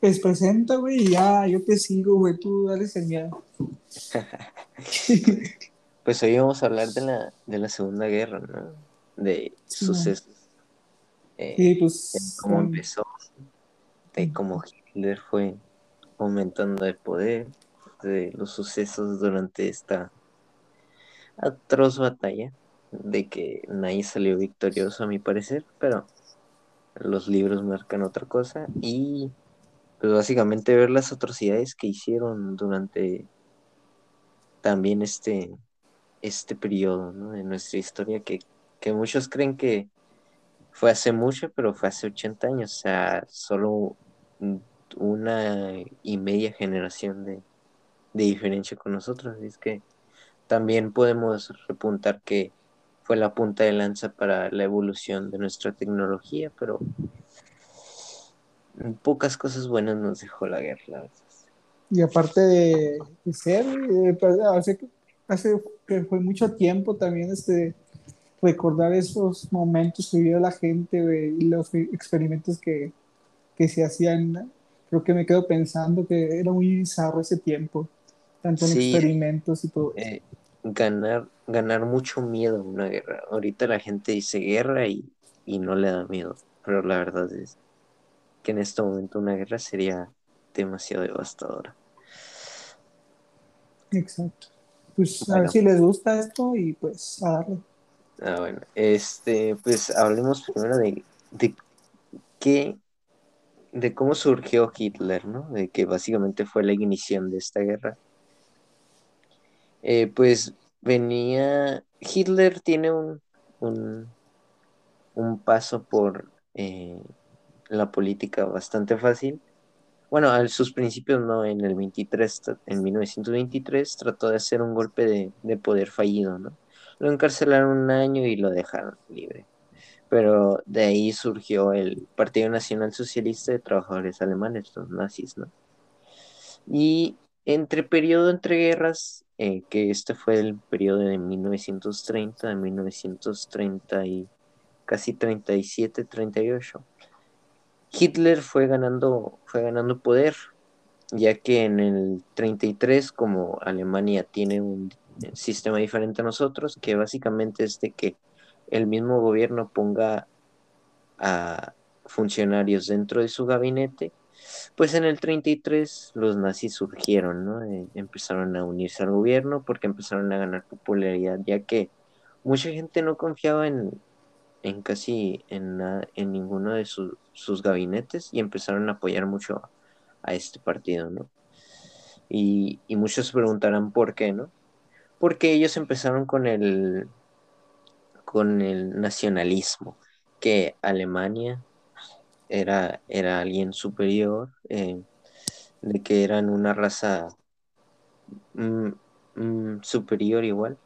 Pues presenta, güey, y ya, yo te sigo, güey, tú dale señal. pues hoy vamos a hablar de la, de la Segunda Guerra, ¿no? De sucesos. Eh, sí, pues. cómo empezó, de cómo Hitler fue aumentando el poder, de los sucesos durante esta atroz batalla, de que nadie salió victorioso a mi parecer, pero los libros marcan otra cosa y pues básicamente ver las atrocidades que hicieron durante también este, este periodo de nuestra historia que, muchos creen que fue hace mucho, pero fue hace 80 años, o sea, solo una y media generación de, de diferencia con nosotros. Es que también podemos repuntar que fue la punta de lanza para la evolución de nuestra tecnología, pero pocas cosas buenas nos dejó la guerra. Y aparte de, ser, eh, pues, hace, hace que fue mucho tiempo también este, recordar esos momentos que vivió la gente y los experimentos que, que se hacían. Creo que me quedo pensando que era muy bizarro ese tiempo, tanto en experimentos y todo. Eh, ganar, ganar mucho miedo en una guerra. Ahorita la gente dice guerra y, y no le da miedo, pero la verdad es que en este momento una guerra sería demasiado devastadora. Exacto. Pues a ver si les gusta esto y pues a darle. Ah, bueno, este, pues hablemos primero de, de qué, de cómo surgió Hitler, ¿no? De que básicamente fue la ignición de esta guerra. Eh, pues venía, Hitler tiene un, un, un paso por eh, la política bastante fácil. Bueno, a sus principios no, en el 23, en 1923 trató de hacer un golpe de, poder fallido, ¿no? Lo encarcelaron un año y lo dejaron libre. Pero de ahí surgió el Partido Nacional Socialista de Trabajadores Alemanes, los nazis, ¿no? Y entre periodo entre guerras, eh, que este fue el periodo de 1930, de 1930 y casi 37, 38, Hitler fue ganando, fue ganando poder, ya que en el 33, como Alemania tiene un sistema diferente a nosotros, que básicamente es de que el mismo gobierno ponga a funcionarios dentro de su gabinete, pues en el 33 los nazis surgieron, ¿no? Eh, empezaron a unirse al gobierno porque empezaron a ganar popularidad, ya que mucha gente no confiaba en, en casi en, en ninguno de sus gabinetes y empezaron a apoyar mucho a, este partido, ¿no? Y, muchos se preguntarán por qué, ¿no? Porque ellos empezaron con el, con el nacionalismo, que Alemania era, era alguien superior, eh, de que eran una raza mm, mm, superior igual,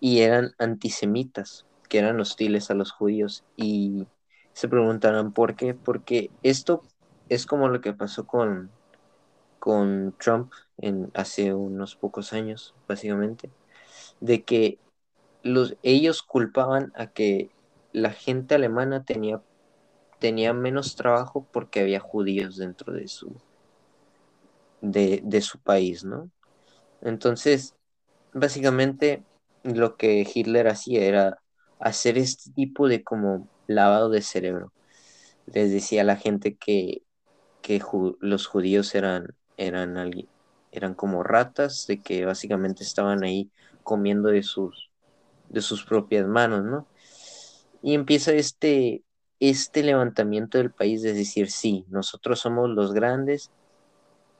y eran antisemitas, que eran hostiles a los judíos y se preguntarán por qué, porque esto es como lo que pasó con, con Trump en, hace unos pocos años, básicamente, de que los, ellos culpaban a que la gente alemana tenía, tenía menos trabajo porque había judíos dentro de su, de, de su país, ¿no? Entonces, básicamente lo que Hitler hacía era hacer este tipo de como lavado de cerebro. Les decía a la gente que, que los judíos eran, eran, eran como ratas, de que básicamente estaban ahí comiendo de sus, de sus propias manos, ¿no? Y empieza este, este levantamiento del país de decir, sí, nosotros somos los grandes,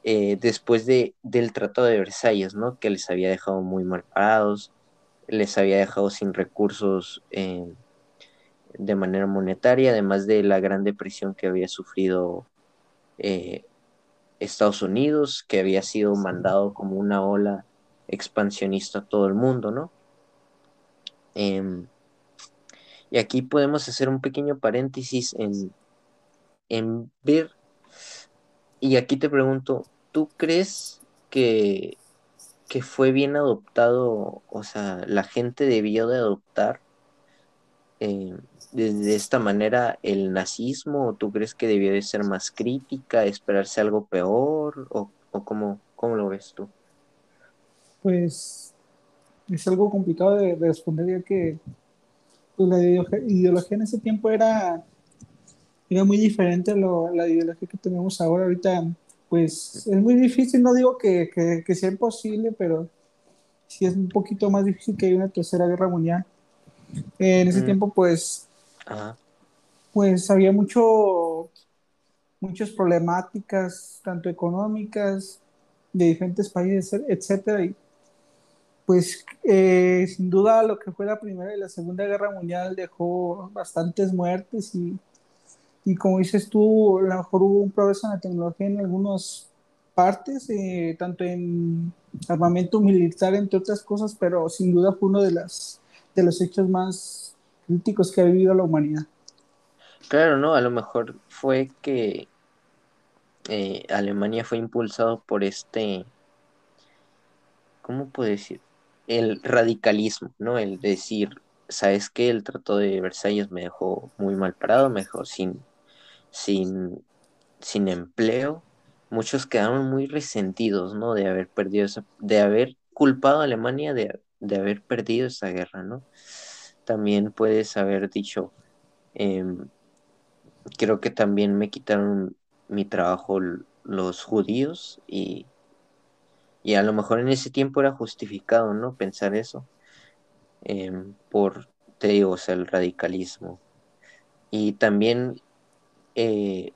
eh, después de, del Tratado de Versalles, ¿no? Que les había dejado muy mal parados, les había dejado sin recursos eh, de manera monetaria, además de la gran depresión que había sufrido eh, Estados Unidos, que había sido mandado como una ola expansionista a todo el mundo, ¿no? Em, y aquí podemos hacer un pequeño paréntesis en, en ver, y aquí te pregunto, ¿tú crees que que fue bien adoptado, o sea, la gente debió de adoptar eh, de, esta manera el nazismo? ¿O tú crees que debió de ser más crítica, esperarse algo peor? ¿O, o cómo, cómo, lo ves tú? Pues es algo complicado de, responder ya que pues, la ideología en ese tiempo era, era muy diferente a la ideología que tenemos ahora. Ahorita pues es muy difícil, no digo que, que, sea imposible, pero sí es un poquito más difícil que haya una tercera guerra mundial. en ese mm. tiempo, pues, pues había mucho, muchas problemáticas, tanto económicas, de diferentes países, etcétera, y pues eh, sin duda lo que fue la Primera y la Segunda Guerra Mundial dejó bastantes muertes y y como dices tú, a lo mejor hubo un progreso en la tecnología en algunas partes, eh, tanto en armamento militar, entre otras cosas, pero sin duda fue uno de, las, de los hechos más críticos que ha vivido la humanidad. Claro, ¿no? A lo mejor fue que eh, Alemania fue impulsado por este, ¿cómo puedo decir? El radicalismo, ¿no? El decir, ¿sabes qué? El Tratado de Versalles me dejó muy mal parado, me dejó sin sin, sin empleo, muchos quedaron muy resentidos, ¿no? De haber perdido esa, de haber culpado a Alemania de, haber perdido esa guerra, ¿no? También puedes haber dicho, em, creo que también me quitaron mi trabajo los judíos y, y a lo mejor en ese tiempo era justificado, ¿no? Pensar eso, em, por, te digo, o sea, el radicalismo. Y también eh,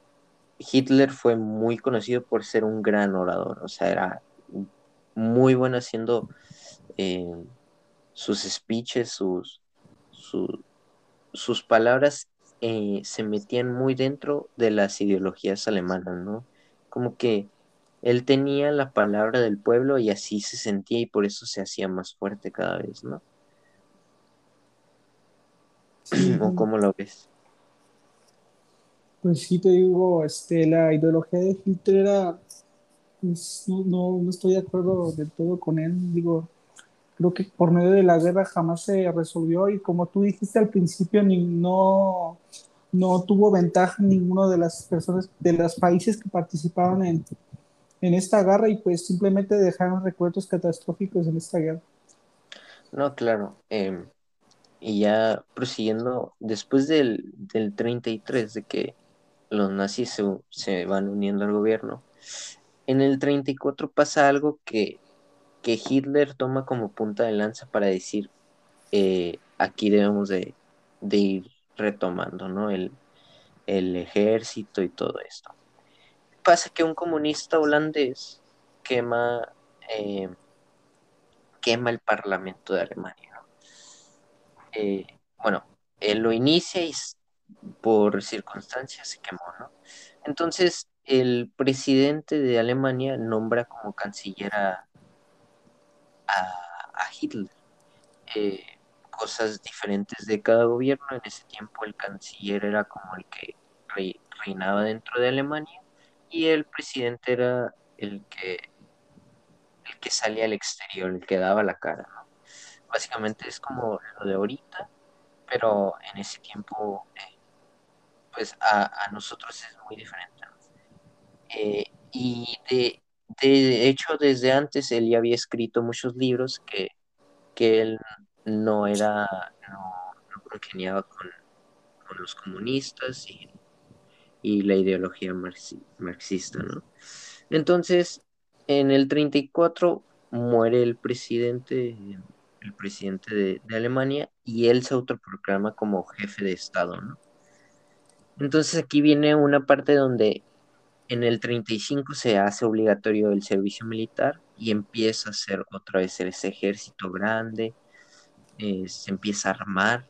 Hitler fue muy conocido por ser un gran orador, o sea, era muy bueno haciendo eh, sus speeches, sus, sus palabras eh, se metían muy dentro de las ideologías alemanas, ¿no? Como que él tenía la palabra del pueblo y así se sentía y por eso se hacía más fuerte cada vez, ¿no? ¿O cómo lo ves? Pues sí, te digo, este, la ideología de Hitler era, pues, no, no, estoy de acuerdo del todo con él, digo, creo que por medio de la guerra jamás se resolvió y como tú dijiste al principio, ni, no, no tuvo ventaja ninguno de las personas, de los países que participaron en, en esta guerra y pues simplemente dejaron recuerdos catastróficos en esta guerra. No, claro. Em, y ya prosiguiendo, después del, del 33, de que los nazis se, van uniendo al gobierno. En el 34 pasa algo que, que Hitler toma como punta de lanza para decir, eh, aquí debemos de, ir retomando, ¿no? El, ejército y todo esto. Pasa que un comunista holandés quema, eh, quema el Parlamento de Alemania. Eh, bueno, él lo inicia y por circunstancias se quemó, ¿no? Entonces, el presidente de Alemania nombra como canciller a, Hitler. Eh, cosas diferentes de cada gobierno. En ese tiempo el canciller era como el que reinaba dentro de Alemania y el presidente era el que el que salía al exterior, el que daba la cara. ¿no? Básicamente es como lo de ahorita, pero en ese tiempo eh, pues a, nosotros es muy diferente. Eh, y de, de, hecho, desde antes él ya había escrito muchos libros que, que él no era, no, congeniaba con, los comunistas y, la ideología marxista, ¿no? Entonces, en el 34 muere el presidente, el presidente de, de Alemania, y él se autoproclama como jefe de Estado, ¿no? Entonces aquí viene una parte donde en el 35 se hace obligatorio el servicio militar y empieza a ser otra vez ese ejército grande, eh, se empieza a armar,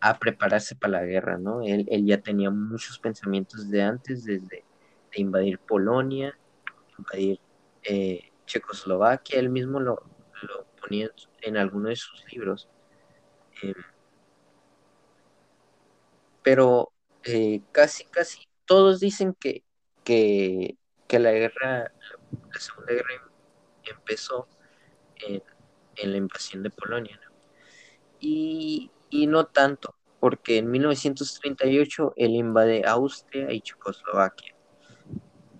a, prepararse para la guerra, ¿no? Él, ya tenía muchos pensamientos de antes, desde de invadir Polonia, invadir eh, Checoslovaquia, él mismo lo, ponía en, alguno de sus libros. Em, pero eh, casi, casi todos dicen que, que, la guerra, la Segunda Guerra empezó en, la invasión de Polonia. Y y no tanto, porque en 1938 él invade Austria y Checoslovaquia.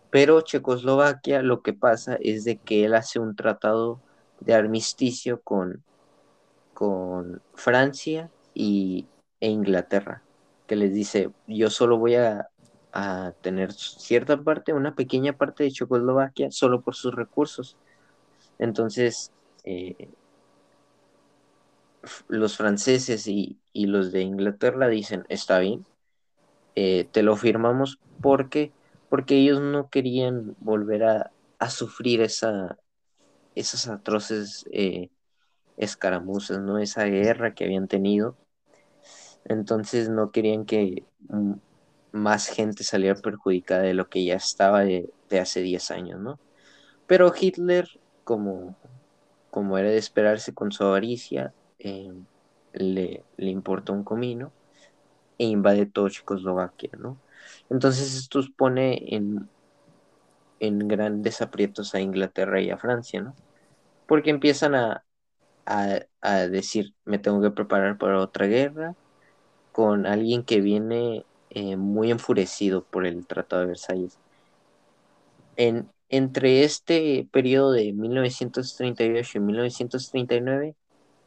Pero Checoslovaquia lo que pasa es de que él hace un tratado de armisticio con, con Francia y, e Inglaterra, que les dice, yo solo voy a, a tener cierta parte, una pequeña parte de Checoslovaquia, solo por sus recursos. Entonces, eh, los franceses y, y, los de Inglaterra dicen, está bien, eh, te lo firmamos porque, porque ellos no querían volver a, a sufrir esa, esas atroces eh, escaramuzas, ¿no? Esa guerra que habían tenido. Entonces no querían que más gente saliera perjudicada de lo que ya estaba de, de hace 10 años, ¿no? Pero Hitler, como, como era de esperarse con su avaricia, eh, le, le importa un comino e invade todo Checoslovaquia, ¿no? Entonces esto pone en, en grandes aprietos a Inglaterra y a Francia, ¿no? Porque empiezan a, a, a, decir, me tengo que preparar para otra guerra con alguien que viene eh, muy enfurecido por el Tratado de Versalles. En, entre este periodo de 1938 y 1939,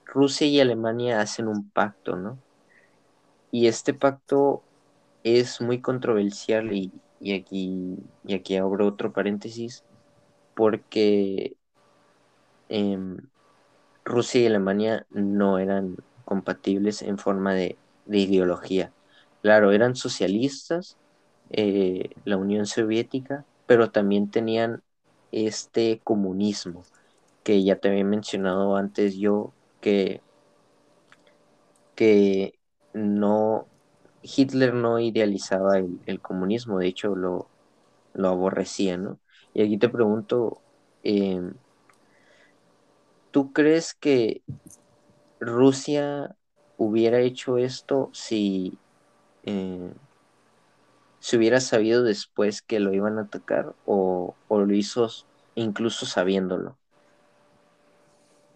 Rusia y Alemania hacen un pacto, ¿no? Y este pacto es muy controversial y, y aquí, y aquí abro otro paréntesis, porque eh, Rusia y Alemania no eran compatibles en forma de, de ideología. Claro, eran socialistas, eh, la Unión Soviética, pero también tenían este comunismo que ya te había mencionado antes yo, que, que no, Hitler no idealizaba el, comunismo, de hecho lo, lo, aborrecía, ¿no? Y aquí te pregunto, eh, ¿tú crees que Rusia hubiera hecho esto si eh, se hubiera sabido después que lo iban a atacar o, o lo hizo incluso sabiéndolo?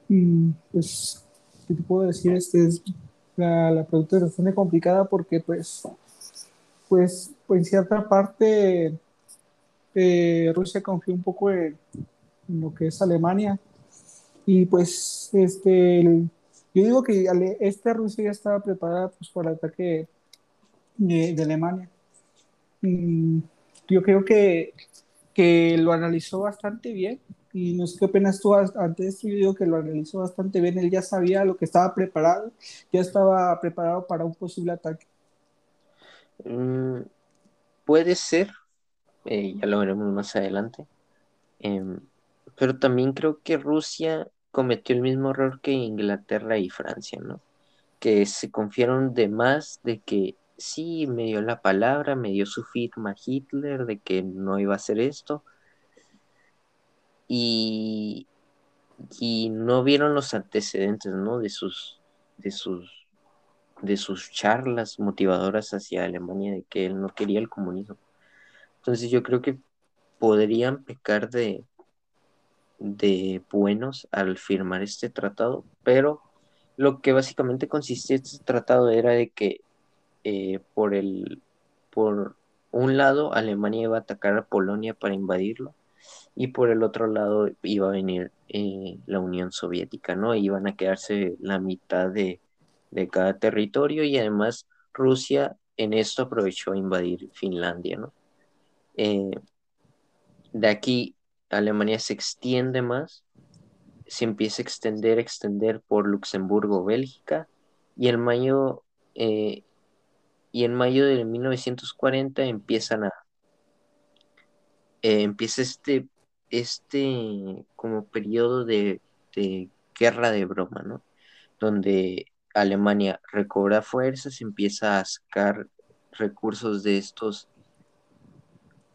Mm, pues, ¿qué te puedo decir? Este es, la, la pregunta es bastante complicada porque, pues, pues, pues en cierta parte eh, Rusia confió un poco en, lo que es Alemania y pues este yo digo que esta Rusia ya estaba preparada pues para el ataque de, Alemania. Mm, yo creo que, que lo analizó bastante bien y no sé qué opinas tú antes yo digo que lo analizó bastante bien él ya sabía lo que estaba preparado ya estaba preparado para un posible ataque. Mm, puede ser eh, ya lo veremos más adelante eh, pero también creo que Rusia cometió el mismo error que Inglaterra y Francia, ¿no? Que se confiaron de más de que sí, me dio la palabra, me dio su firma Hitler de que no iba a hacer esto. Y, y no vieron los antecedentes, ¿no? De sus, de sus, de sus charlas motivadoras hacia Alemania de que él no quería el comunismo. Entonces yo creo que podrían pecar de, de buenos al firmar este tratado, pero lo que básicamente consistía este tratado era de que eh, por el por un lado Alemania iba a atacar a Polonia para invadirlo y por el otro lado iba a venir eh, la Unión Soviética, ¿no? Iban a quedarse la mitad de, de cada territorio y además Rusia en esto aprovechó a invadir Finlandia, ¿no? Eh, de aquí Alemania se extiende más, se empieza a extender, extender por Luxemburgo, Bélgica, y en mayo, eh, y en mayo de 1940 empiezan a, eh, empieza este, este como periodo de, de guerra de broma, ¿no? Donde Alemania recobra fuerzas, empieza a sacar recursos de estos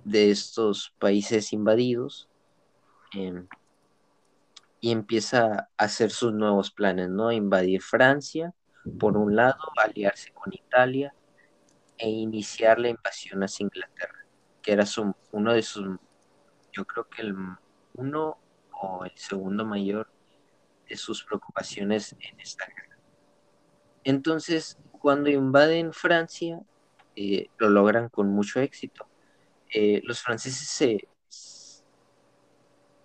de estos países invadidos eh, y empieza a hacer sus nuevos planes, ¿no? Invadir Francia, por un lado, aliarse con Italia e iniciar la invasión hacia Inglaterra, que era su, uno de sus, yo creo que el uno o el segundo mayor de sus preocupaciones en esta guerra. Entonces, cuando invaden Francia, eh, lo logran con mucho éxito. Eh, los franceses se,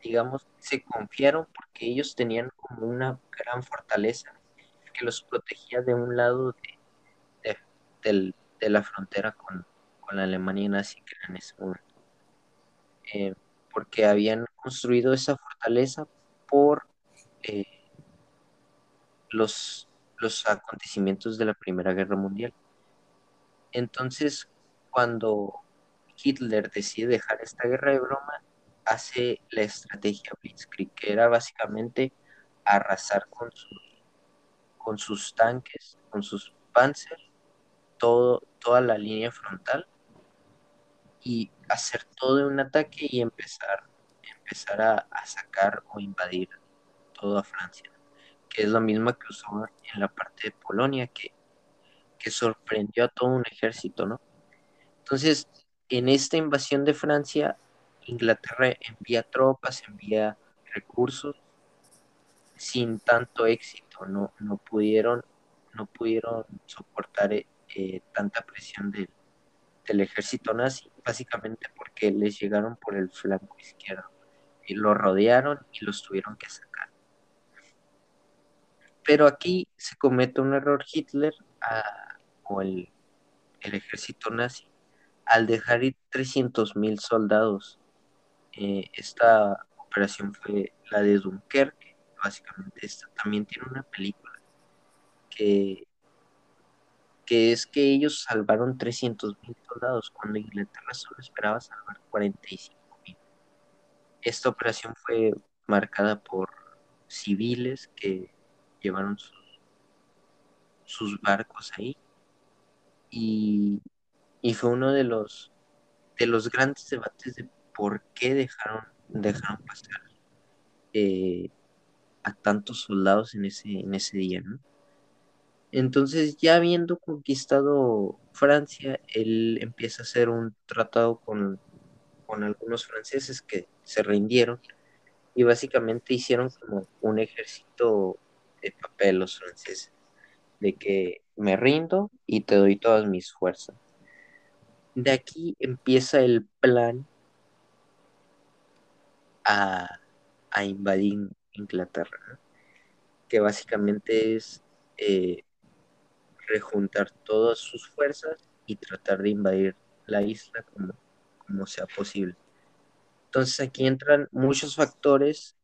digamos, se confiaron porque ellos tenían como una gran fortaleza que los protegía de un lado de, la frontera con, la Alemania nazi que era en ese momento. Eh, porque habían construido esa fortaleza por eh, los, los acontecimientos de la Primera Guerra Mundial. Entonces, cuando Hitler decide dejar esta guerra de broma, hace la estrategia Blitzkrieg, que era básicamente arrasar con sus, con sus tanques, con sus Panzer, todo, toda la línea frontal y hacer todo un ataque y empezar, empezar a, sacar o invadir toda Francia, que es lo mismo que usó en la parte de Polonia, que, que sorprendió a todo un ejército, ¿no? Entonces, en esta invasión de Francia, Inglaterra envía tropas, envía recursos sin tanto éxito, no, no pudieron, no pudieron soportar eh, tanta presión del, ejército nazi, básicamente porque les llegaron por el flanco izquierdo y lo rodearon y los tuvieron que sacar. Pero aquí se comete un error Hitler o el, el, ejército nazi al dejar ir 300.000 soldados eh, esta operación fue la de Dunkerque, básicamente esta también tiene una película que, que es que ellos salvaron 300 mil soldados cuando Inglaterra solo esperaba salvar 45 mil. Esta operación fue marcada por civiles que llevaron sus, sus barcos ahí y, y fue uno de los de los grandes debates de por qué dejaron, dejaron pasar eh, a tantos soldados en ese, en ese día, ¿no? Entonces, ya habiendo conquistado Francia, él empieza a hacer un tratado con, con algunos franceses que se rindieron y básicamente hicieron como un ejército de papel los franceses, de que me rindo y te doy todas mis fuerzas. De aquí empieza el plan a, invadir Inglaterra, que básicamente es eh, rejuntar todas sus fuerzas y tratar de invadir la isla como, sea posible. Entonces aquí entran muchos factores,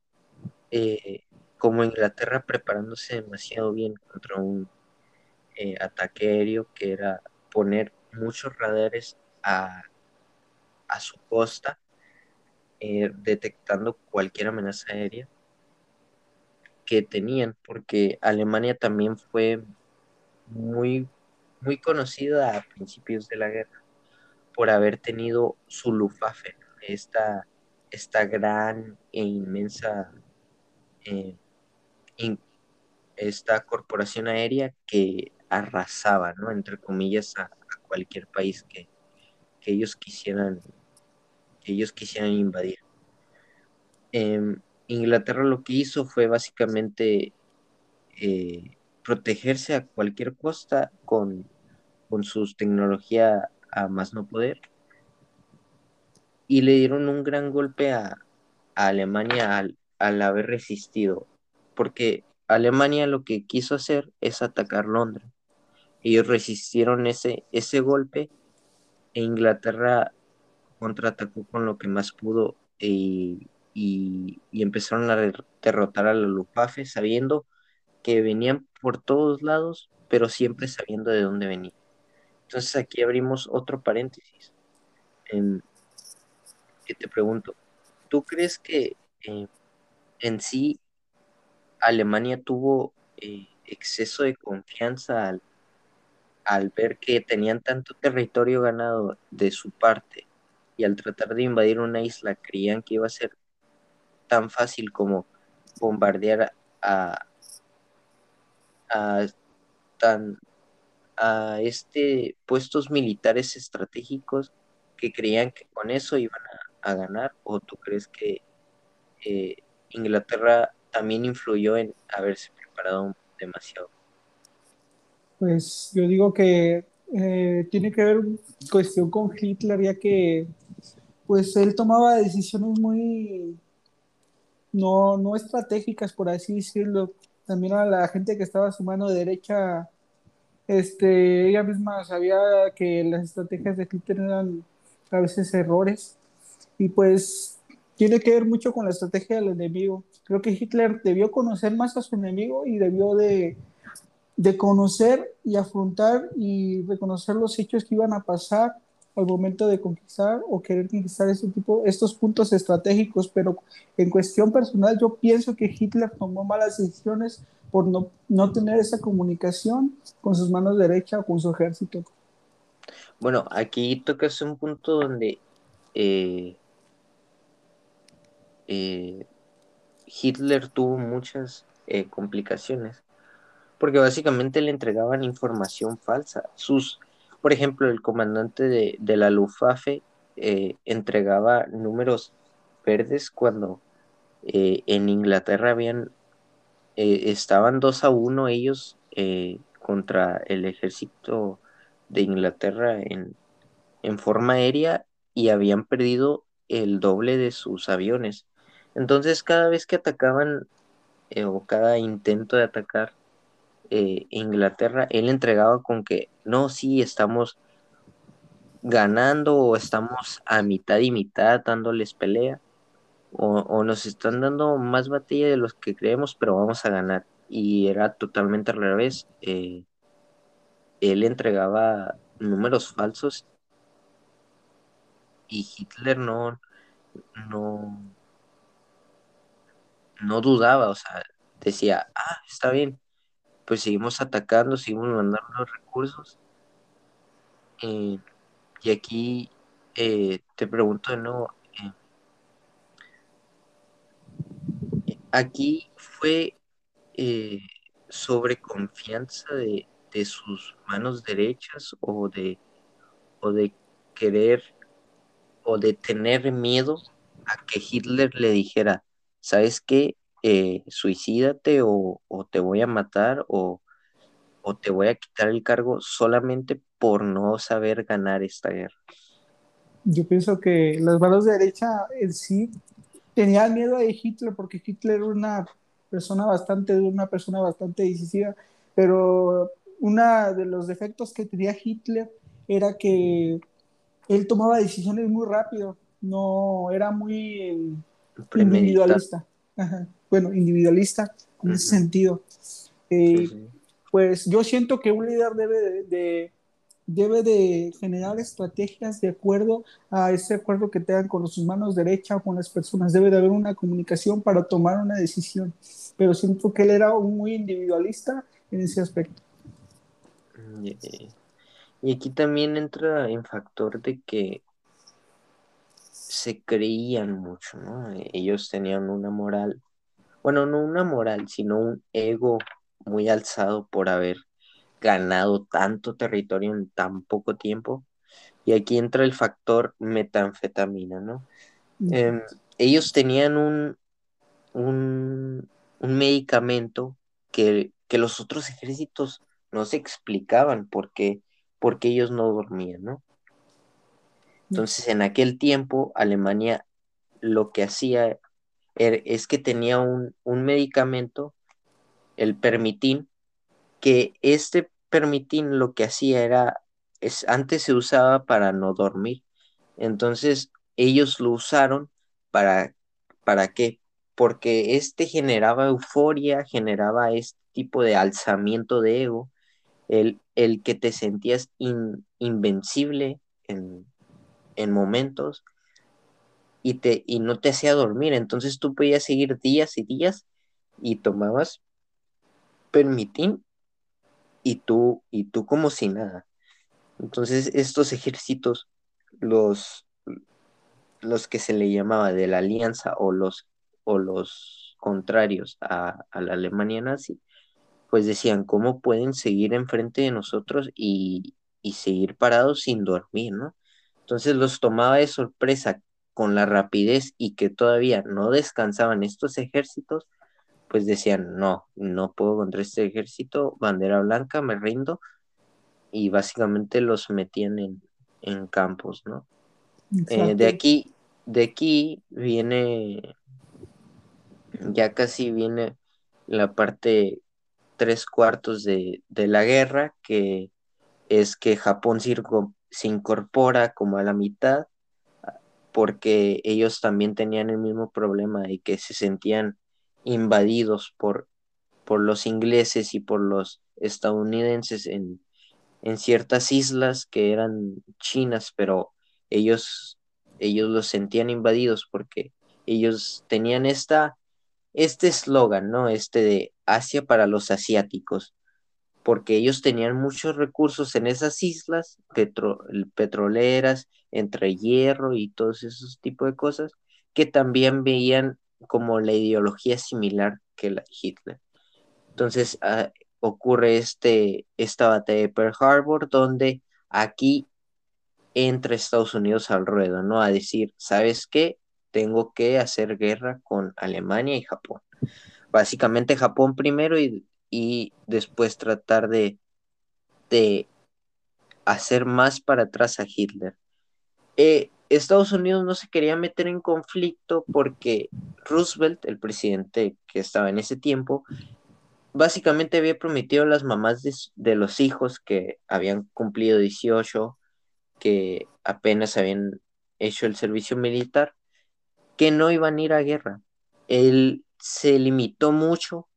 eh, como Inglaterra preparándose demasiado bien contra un eh, ataque aéreo, que era poner muchos radares a, a su costa eh, detectando cualquier amenaza aérea que tenían, porque Alemania también fue muy, muy conocida a principios de la guerra por haber tenido su Luftwaffe, esta, esta gran e inmensa eh, esta corporación aérea que arrasaba, ¿no? Entre comillas, a, cualquier país que, que ellos quisieran ellos quisieran invadir. Em, Inglaterra lo que hizo fue básicamente eh, protegerse a cualquier costa con, con sus tecnología a más no poder y le dieron un gran golpe a, Alemania al, al, haber resistido, porque Alemania lo que quiso hacer es atacar Londres. Ellos resistieron ese, ese golpe e Inglaterra contraatacó con lo que más pudo y, empezaron a derrotar a la Luftwaffe sabiendo que venían por todos lados, pero siempre sabiendo de dónde venían. Entonces aquí abrimos otro paréntesis. En, que te pregunto, ¿tú crees que eh, en sí Alemania tuvo eh, exceso de confianza al, al ver que tenían tanto territorio ganado de su parte y al tratar de invadir una isla creían que iba a ser tan fácil como bombardear a, a, tan, a este puestos militares estratégicos que creían que con eso iban a, ganar o tú crees que eh, Inglaterra también influyó en haberse preparado demasiado? pues yo digo que eh, tiene que ver cuestión con Hitler, ya que pues él tomaba decisiones muy no, no estratégicas, por así decirlo. También a la gente que estaba a su mano derecha, este, ella misma sabía que las estrategias de Hitler eran a veces errores. Y pues tiene que ver mucho con la estrategia del enemigo. Creo que Hitler debió conocer más a su enemigo y debió de, de conocer y afrontar y reconocer los hechos que iban a pasar al momento de conquistar o querer conquistar este tipo, estos puntos estratégicos, pero en cuestión personal yo pienso que Hitler tomó malas decisiones por no, no tener esa comunicación con sus manos derechas o con su ejército. Bueno, aquí tocas un punto donde eh, eh, Hitler tuvo muchas eh, complicaciones, porque básicamente le entregaban información falsa. Sus por ejemplo, el comandante de, la Luftwaffe eh, entregaba números verdes cuando eh, en Inglaterra habían eh, estaban 2 a 1 ellos contra el ejército de Inglaterra en, en forma aérea y habían perdido el doble de sus aviones. Entonces cada vez que atacaban o cada intento de atacar eh, Inglaterra, él entregaba con que no, sí, estamos ganando o estamos a mitad y mitad dándoles pelea o, nos están dando más batalla de los que creemos, pero vamos a ganar. Y era totalmente al revés. Eh, él entregaba números falsos y Hitler no, no, no dudaba, o sea, decía, ah, está bien, pues seguimos atacando, seguimos mandando los recursos. Eh, y aquí eh, te pregunto de nuevo, eh, aquí fue sobre confianza de, de, sus manos derechas o de, o de querer o de tener miedo a que Hitler le dijera, ¿sabes qué? Eh, suicídate o, te voy a matar o, te voy a quitar el cargo solamente por no saber ganar esta guerra. Yo pienso que las manos de derecha en sí tenían miedo de Hitler porque Hitler era una persona bastante, una persona bastante decisiva, pero uno de los defectos que tenía Hitler era que él tomaba decisiones muy rápido, no era muy individualista bueno, individualista en ese sentido. Eh, pues yo siento que un líder debe de, debe de generar estrategias de acuerdo a ese acuerdo que tengan con sus manos derecha o con las personas. Debe de haber una comunicación para tomar una decisión. Pero siento que él era muy individualista en ese aspecto. Y aquí también entra en factor de que se creían mucho, ¿no? Ellos tenían una moral bueno, no una moral, sino un ego muy alzado por haber ganado tanto territorio en tan poco tiempo. Y aquí entra el factor metanfetamina, ¿no? Em, ellos tenían un, un, medicamento que, los otros ejércitos no se explicaban por qué, porque ellos no dormían, ¿no? Entonces, en aquel tiempo, Alemania lo que hacía es que tenía un, medicamento, el permitín, que este permitín lo que hacía era, es, antes se usaba para no dormir. Entonces ellos lo usaron para, ¿para qué? Porque este generaba euforia, generaba este tipo de alzamiento de ego, el, el que te sentías invencible en, en momentos y, te, y no te hacía dormir. Entonces tú podías seguir días y días y tomabas permitín y tú, y tú como si nada. Entonces estos ejércitos, los, los que se le llamaba de la alianza o los, o los contrarios a, la Alemania nazi, pues decían, ¿cómo pueden seguir enfrente de nosotros y, y seguir parados sin dormir, ¿no? Entonces los tomaba de sorpresa con la rapidez y que todavía no descansaban estos ejércitos, pues decían, no, no puedo contra este ejército, bandera blanca, me rindo, y básicamente los metían en, en campos, ¿no? Eh, de aquí, de aquí viene, ya casi viene la parte tres cuartos de, la guerra, que es que Japón se incorpora como a la mitad, porque ellos también tenían el mismo problema y que se sentían invadidos por, por los ingleses y por los estadounidenses en, en ciertas islas que eran chinas, pero ellos, ellos los sentían invadidos porque ellos tenían esta, este eslogan, ¿no? Este de Asia para los asiáticos, porque ellos tenían muchos recursos en esas islas petroleras, entre hierro y todos esos tipos de cosas, que también veían como la ideología similar que Hitler. Entonces ah, ocurre este, esta batalla de Pearl Harbor, donde aquí entra Estados Unidos al ruedo, ¿no? A decir, ¿sabes qué? Tengo que hacer guerra con Alemania y Japón. Básicamente Japón primero y, y después tratar de, de hacer más para atrás a Hitler. Eh, Estados Unidos no se quería meter en conflicto porque Roosevelt, el presidente que estaba en ese tiempo, básicamente había prometido a las mamás de, los hijos que habían cumplido 18, que apenas habían hecho el servicio militar, que no iban a ir a guerra. Él se limitó mucho.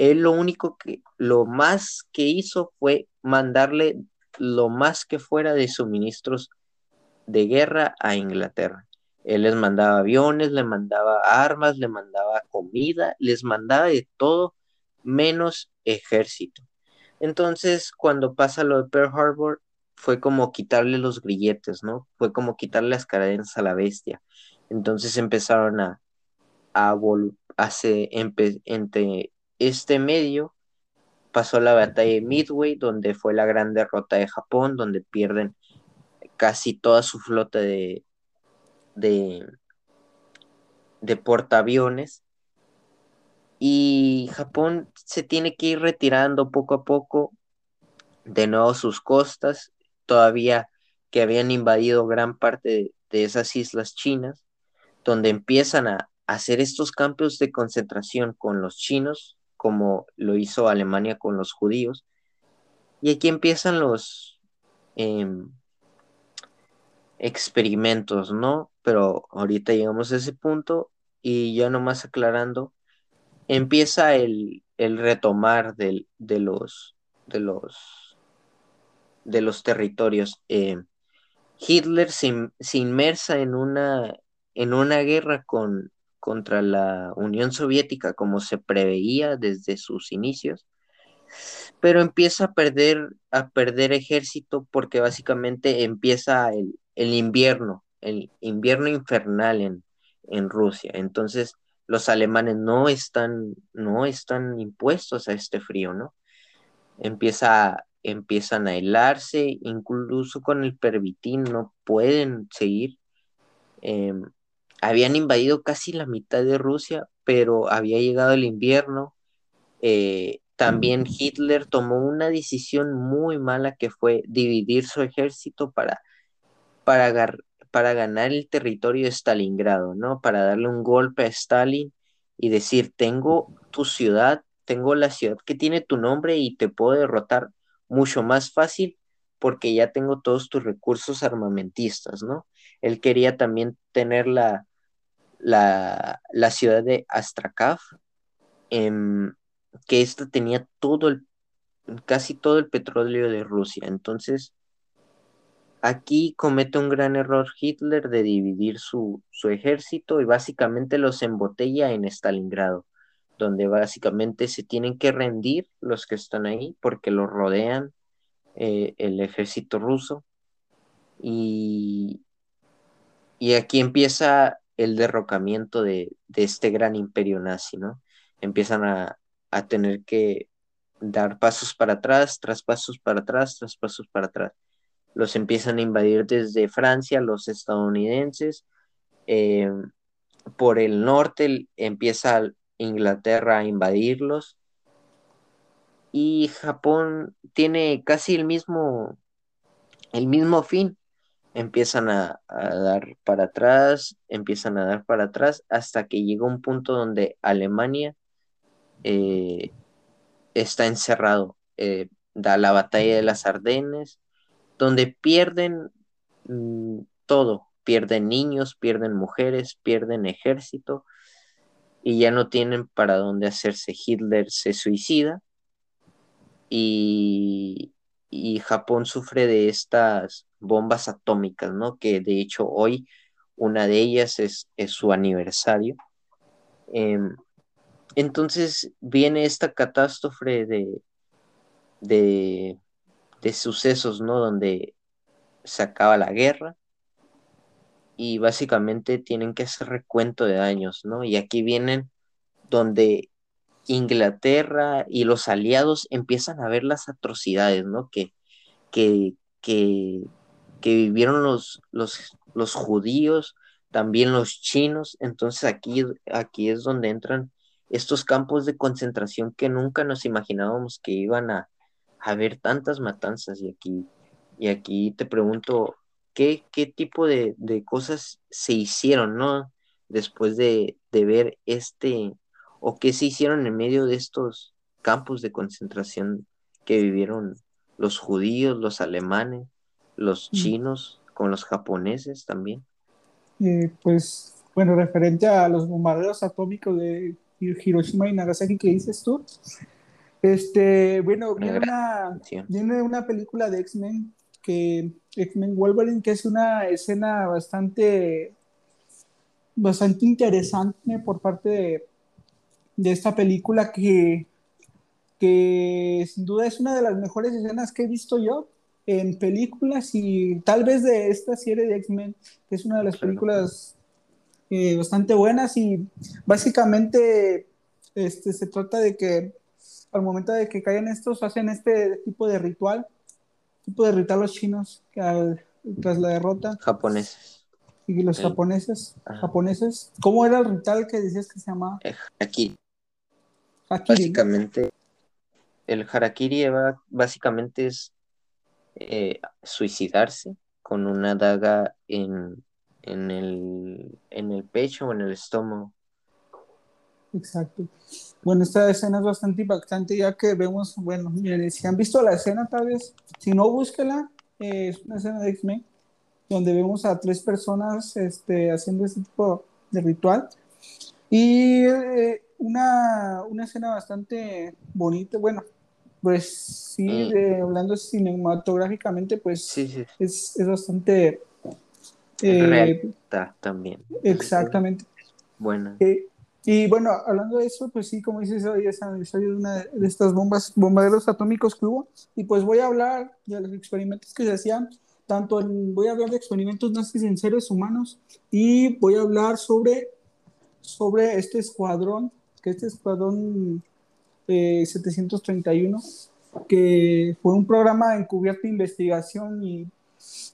Él lo único que, lo más que hizo fue mandarle lo más que fuera de suministros de guerra a Inglaterra. Él les mandaba aviones, le mandaba armas, le mandaba comida, les mandaba de todo menos ejército. Entonces, cuando pasa lo de Pearl Harbor, fue como quitarle los grilletes, ¿no? Fue como quitarle las cadenas a la bestia. Entonces empezaron a, a, entre este medio pasó la batalla de Midway, donde fue la gran derrota de Japón, donde pierden casi toda su flota de, de, de portaaviones. Y Japón se tiene que ir retirando poco a poco de nuevo sus costas, todavía que habían invadido gran parte de, esas islas chinas, donde empiezan a hacer estos campos de concentración con los chinos, como lo hizo Alemania con los judíos. Y aquí empiezan los, em, experimentos, ¿no? Pero ahorita llegamos a ese punto y ya nomás aclarando, empieza el, retomar de los de los de los territorios. Eh, Hitler se, inmersa en una en una guerra con, contra la Unión Soviética como se preveía desde sus inicios pero empieza a perder a perder ejército porque básicamente empieza el, el invierno, el invierno infernal en, en Rusia. Entonces, los alemanes no están, no están impuestos a este frío, ¿no? Empieza, empiezan a helarse, incluso con el pervitín no pueden seguir. Em, habían invadido casi la mitad de Rusia, pero había llegado el invierno. Eh, también Hitler tomó una decisión muy mala que fue dividir su ejército para para, para ganar el territorio de Stalingrado, ¿no? Para darle un golpe a Stalin y decir, tengo tu ciudad, tengo la ciudad que tiene tu nombre y te puedo derrotar mucho más fácil porque ya tengo todos tus recursos armamentistas, ¿no? Él quería también tener la, la, ciudad de Astrakhan, em, que esta tenía todo el, casi todo el petróleo de Rusia. Entonces, Aquí comete un gran error Hitler de dividir su, ejército y básicamente los embotella en Stalingrado, donde básicamente se tienen que rendir los que están ahí porque los rodean eh, el ejército ruso. Y, y aquí empieza el derrocamiento de, este gran imperio nazi, ¿no? Empiezan a, a tener que dar pasos para atrás, tras pasos para atrás, tras pasos para atrás los empiezan a invadir desde Francia, los estadounidenses. Eh, por el norte empieza Inglaterra a invadirlos. Y Japón tiene casi el mismo, el mismo fin. Empiezan a, dar para atrás, empiezan a dar para atrás, hasta que llega un punto donde Alemania eh, está encerrado. Eh, da la batalla de las Ardenes, donde pierden mm, todo, pierden niños, pierden mujeres, pierden ejército y ya no tienen para dónde hacerse. Hitler se suicida y, Japón sufre de estas bombas atómicas, ¿no? Que de hecho hoy una de ellas es, su aniversario. Em, entonces viene esta catástrofe de, de, de sucesos, ¿no? Donde se acaba la guerra y básicamente tienen que hacer recuento de daños, ¿no? Y aquí vienen donde Inglaterra y los aliados empiezan a ver las atrocidades, ¿no? Que, que, que, vivieron los, los, los, judíos, también los chinos. Entonces aquí, aquí es donde entran estos campos de concentración que nunca nos imaginábamos que iban a haber tantas matanzas. Y aquí, y aquí te pregunto, qué, tipo de, cosas se hicieron, ¿no? Después de, ver este, o qué se hicieron en medio de estos campos de concentración que vivieron los judíos, los alemanes, los chinos, con los japoneses también. Eh, pues, bueno, referente a los bombardeos atómicos de Hiroshima y Nagasaki que dices tú, este, bueno, viene una, viene una película de X-Men que X-Men Wolverine, que es una escena bastante, bastante interesante por parte de, de esta película que, que sin duda es una de las mejores escenas que he visto yo en películas y tal vez de esta serie de X-Men, que es una de las películas eh, bastante buenas y básicamente este, se trata de que al momento de que caen estos hacen este tipo de ritual tipo de ritual los chinos tras la derrota. Japoneses. Y los japoneses, japoneses. ¿Cómo era el ritual que decías que se llamaba? Harakiri. Básicamente, el harakiri básicamente es eh, suicidarse con una daga en, en, el, en el pecho o en el estómago. Exacto. Bueno, esta escena es bastante impactante ya que vemos, bueno, miren, si han visto la escena tal vez, si no, búsquela, eh, es una escena de X-Men, donde vemos a tres personas este, haciendo este tipo de ritual. Y eh, una, una, escena bastante bonita, bueno, pues sí, mm. hablando cinematográficamente, pues Es, es, bastante... Eh, también. Exactamente. Buena. Y bueno, hablando de eso, pues sí, como dices, hoy es aniversario de una de estas bombas, bombarderos atómicos que hubo. Y pues voy a hablar de los experimentos que se hacían, tanto en, voy a hablar de experimentos nazis en seres humanos y voy a hablar sobre, sobre este escuadrón, que este escuadrón 731, eh, que fue un programa encubierto de investigación y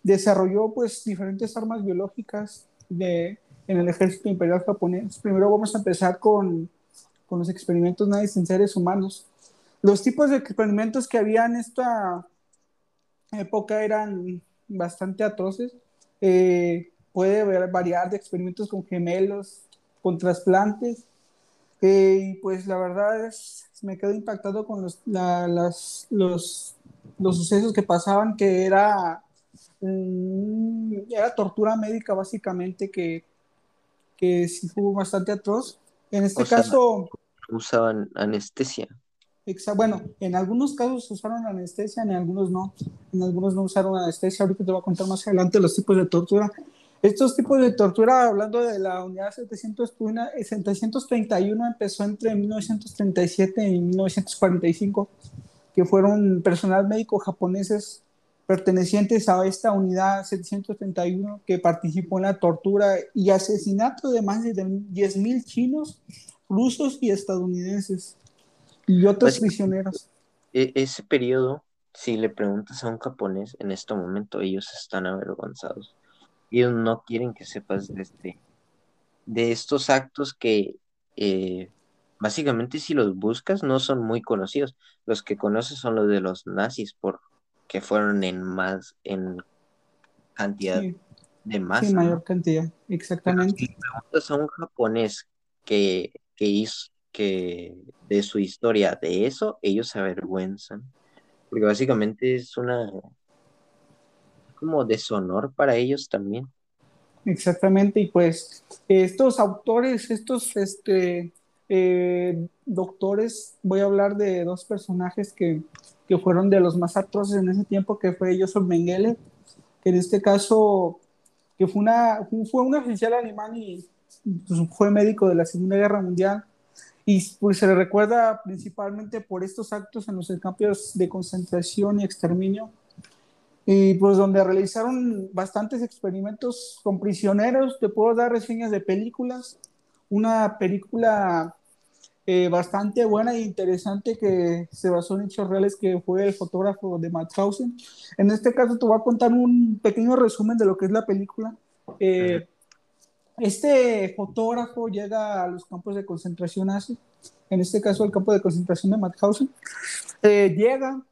desarrolló pues diferentes armas biológicas de en el ejército imperial japonés. Primero vamos a empezar con, con los experimentos nazis en seres humanos. Los tipos de experimentos que había en esta época eran bastante atroces. Eh, puede variar de experimentos con gemelos, con trasplantes. Eh, y pues la verdad es, me quedo impactado con los, las, los, los sucesos que pasaban, que era, mm, era tortura médica básicamente que que sí fue bastante atroz. En este caso... usaban anestesia. Bueno, en algunos casos usaron anestesia, en algunos no. En algunos no usaron anestesia. Ahorita te voy a contar más adelante los tipos de tortura. Estos tipos de tortura, hablando de la unidad 731, empezó entre 1937 y 1945, que fueron personal médico japoneses pertenecientes a esta unidad 731 que participó en la tortura y asesinato de más de 10.000 chinos, rusos y estadounidenses y otros pues, prisioneros. E, ese periodo, si le preguntas a un japonés en este momento, ellos están avergonzados. Ellos no quieren que sepas de, este, de estos actos que eh, básicamente si los buscas no son muy conocidos. Los que conoces son los de los nazis, porque fueron en más, en cantidad de más. Sí, mayor cantidad, exactamente. si preguntas a un japonés que, que hizo que de su historia de eso, ellos se avergüenzan. Porque básicamente es una como deshonor para ellos también. Exactamente, y pues estos autores, estos este, eh, doctores, voy a hablar de dos personajes que, que, fueron de los más atroces en ese tiempo, que fue Joseph Mengele, que en este caso, que fue, una, fue un oficial alemán y pues, fue médico de la Segunda Guerra Mundial, y pues se le recuerda principalmente por estos actos en los campos de concentración y exterminio, y pues donde realizaron bastantes experimentos con prisioneros, te puedo dar reseñas de películas, una película eh, bastante buena e interesante que se basó en hechos reales que fue el fotógrafo de Mauthausen. En este caso te voy a contar un pequeño resumen de lo que es la película. Eh, este fotógrafo llega a los campos de concentración nazi, en este caso el campo de concentración de Mauthausen, eh, llega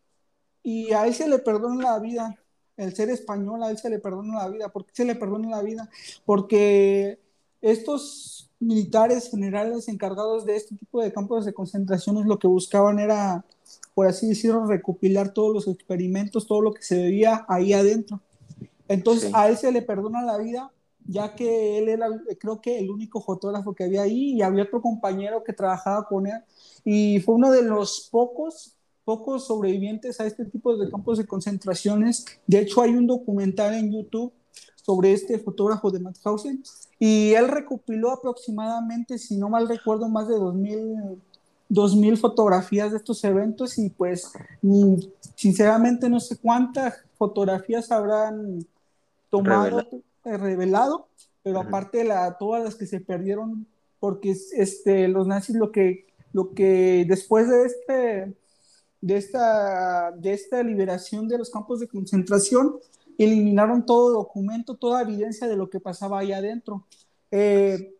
y a él se le perdona la vida el ser español a él se le perdona la vida. ¿Por qué se le perdona la vida? Porque estos militares generales encargados de este tipo de campos de concentración lo que buscaban era, por así decirlo, recopilar todos los experimentos, todo lo que se veía ahí adentro. Entonces a él se le perdona la vida, ya que él era, creo que el único fotógrafo que había ahí y había otro compañero que trabajaba con él y fue uno de los pocos pocos sobrevivientes a este tipo de campos de concentraciones. De hecho, hay un documental en YouTube sobre este fotógrafo de Mauthausen y él recopiló aproximadamente, si no mal recuerdo, más de 2000, 2000 fotografías de estos eventos y pues sinceramente no sé cuántas fotografías habrán tomado, revelado, pero aparte de la, todas las que se perdieron porque este, los nazis lo que, lo que después de este de esta, de esta liberación de los campos de concentración, eliminaron todo documento, toda evidencia de lo que pasaba ahí adentro. Eh,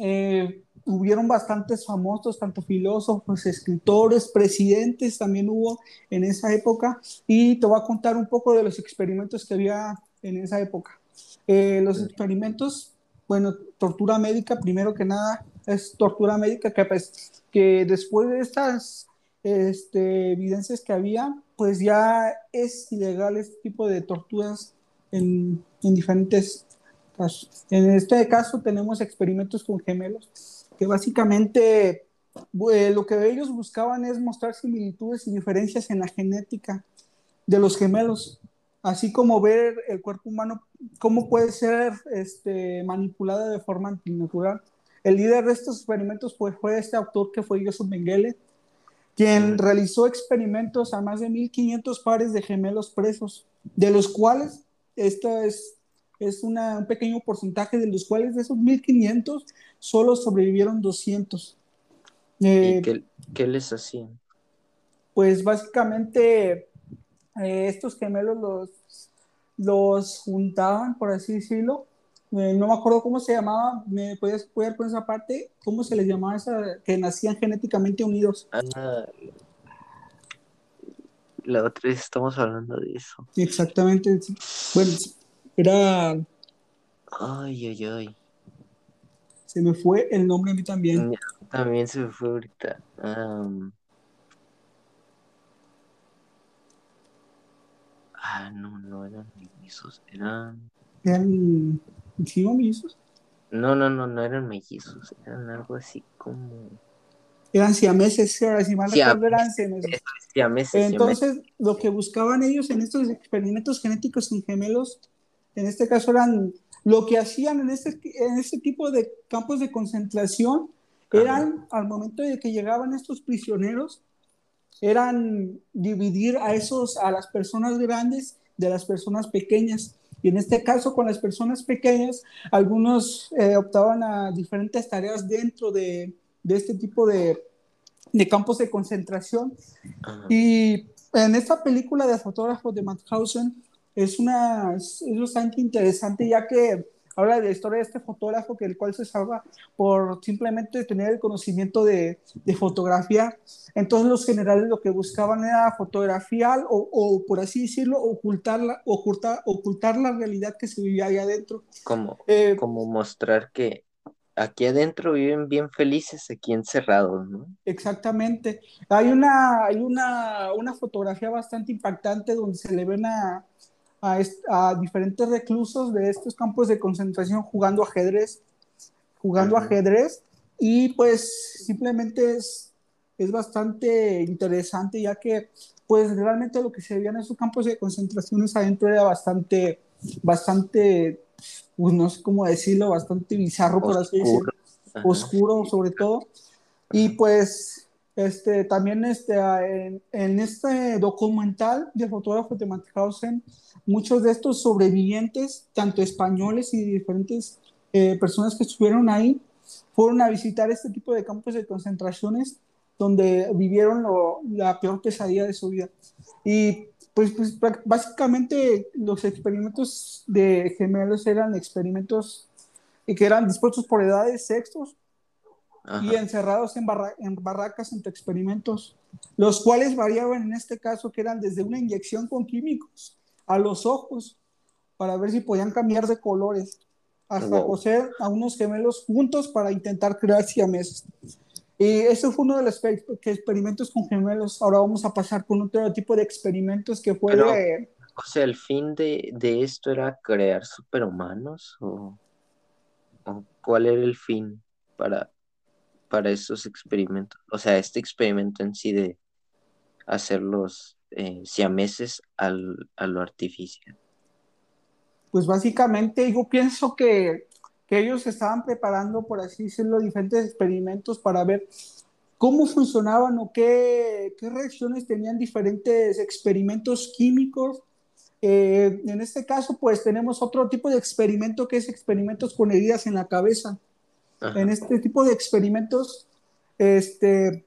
eh, hubieron bastantes famosos, tanto filósofos, escritores, presidentes también hubo en esa época, y te voy a contar un poco de los experimentos que había en esa época. Eh, los experimentos, bueno, tortura médica, primero que nada, es tortura médica que, pues, que después de estas este, evidencias que había, pues ya es ilegal este tipo de torturas en, en diferentes casos. En este caso tenemos experimentos con gemelos, que básicamente eh, lo que ellos buscaban es mostrar similitudes y diferencias en la genética de los gemelos, así como ver el cuerpo humano, cómo puede ser este, manipulado de forma antinatural. El líder de estos experimentos fue este autor que fue Joseph Mengele, quien realizó experimentos a más de 1.500 pares de gemelos presos, de los cuales, esto es, es una, un pequeño porcentaje de los cuales de esos 1.500 solo sobrevivieron 200. ¿Y eh, qué, les hacían? Pues básicamente eh, estos gemelos los, los juntaban, por así decirlo, eh, no me acuerdo cómo se llamaba, ¿me podías apoyar con esa parte? ¿Cómo se les llamaba esa, que nacían genéticamente unidos? Ah, la otra vez estamos hablando de eso. Exactamente, bueno, era... Ay, ay, ay. Se me fue el nombre a mí también. También se me fue ahorita. Ah, no, no eran esos, eran... Eran ¿Sí, mellizos? No, no, no, no eran mellizos, eran algo así como... Eran siameses, ahora si mal recuerdo eran siameses. Entonces, lo que buscaban ellos en estos experimentos genéticos en gemelos, en este caso eran, lo que hacían en este, en este tipo de campos de concentración, eran, al momento de que llegaban estos prisioneros, eran dividir a esos, a las personas grandes de las personas pequeñas. Y en este caso, con las personas pequeñas, algunos eh, optaban a diferentes tareas dentro de, de este tipo de, de, campos de concentración. Y en esta película de fotógrafo de Mauthausen es, una, es bastante interesante, ya que habla de la historia de este fotógrafo que el cual se salva por simplemente tener el conocimiento de, de fotografía. Entonces los generales lo que buscaban era fotografiar o, o por así decirlo, ocultar la, ocultar, ocultar la realidad que se vivía ahí adentro. Como, eh, como mostrar que aquí adentro viven bien felices, aquí encerrados, ¿no? Exactamente. Hay una, hay una, una fotografía bastante impactante donde se le ven a, a, diferentes reclusos de estos campos de concentración jugando ajedrez, jugando ajedrez, y pues simplemente es, es bastante interesante ya que pues realmente lo que se veía en esos campos de concentración adentro era bastante, bastante pues no sé cómo decirlo, bastante bizarro, por así decirlo, oscuro. Sobre todo. Y pues este, también este, en, en este documental de fotógrafo de Mauthausen, muchos de estos sobrevivientes, tanto españoles y diferentes eh, personas que estuvieron ahí, fueron a visitar este tipo de campos de concentraciones donde vivieron lo, la peor pesadilla de su vida. Y pues, pues básicamente los experimentos de gemelos eran experimentos que eran dispuestos por edades, sexos y encerrados en, en barracas entre experimentos, los cuales variaban en este caso que eran desde una inyección con químicos a los ojos para ver si podían cambiar de colores, hasta coser a unos gemelos juntos para intentar crear siameses. Y eso fue uno de los experimentos con gemelos. Ahora vamos a pasar con otro tipo de experimentos que fue O sea, ¿el fin de, esto era crear superhumanos? ¿O, cuál era el fin para, para estos experimentos? O sea, este experimento en sí de hacerlos eh, siameses al, a lo artificial. Pues básicamente yo pienso que que ellos estaban preparando, por así decirlo, diferentes experimentos para ver cómo funcionaban o qué, qué reacciones tenían diferentes experimentos químicos. Eh, en este caso, pues tenemos otro tipo de experimento que es experimentos con heridas en la cabeza. En este tipo de experimentos, este,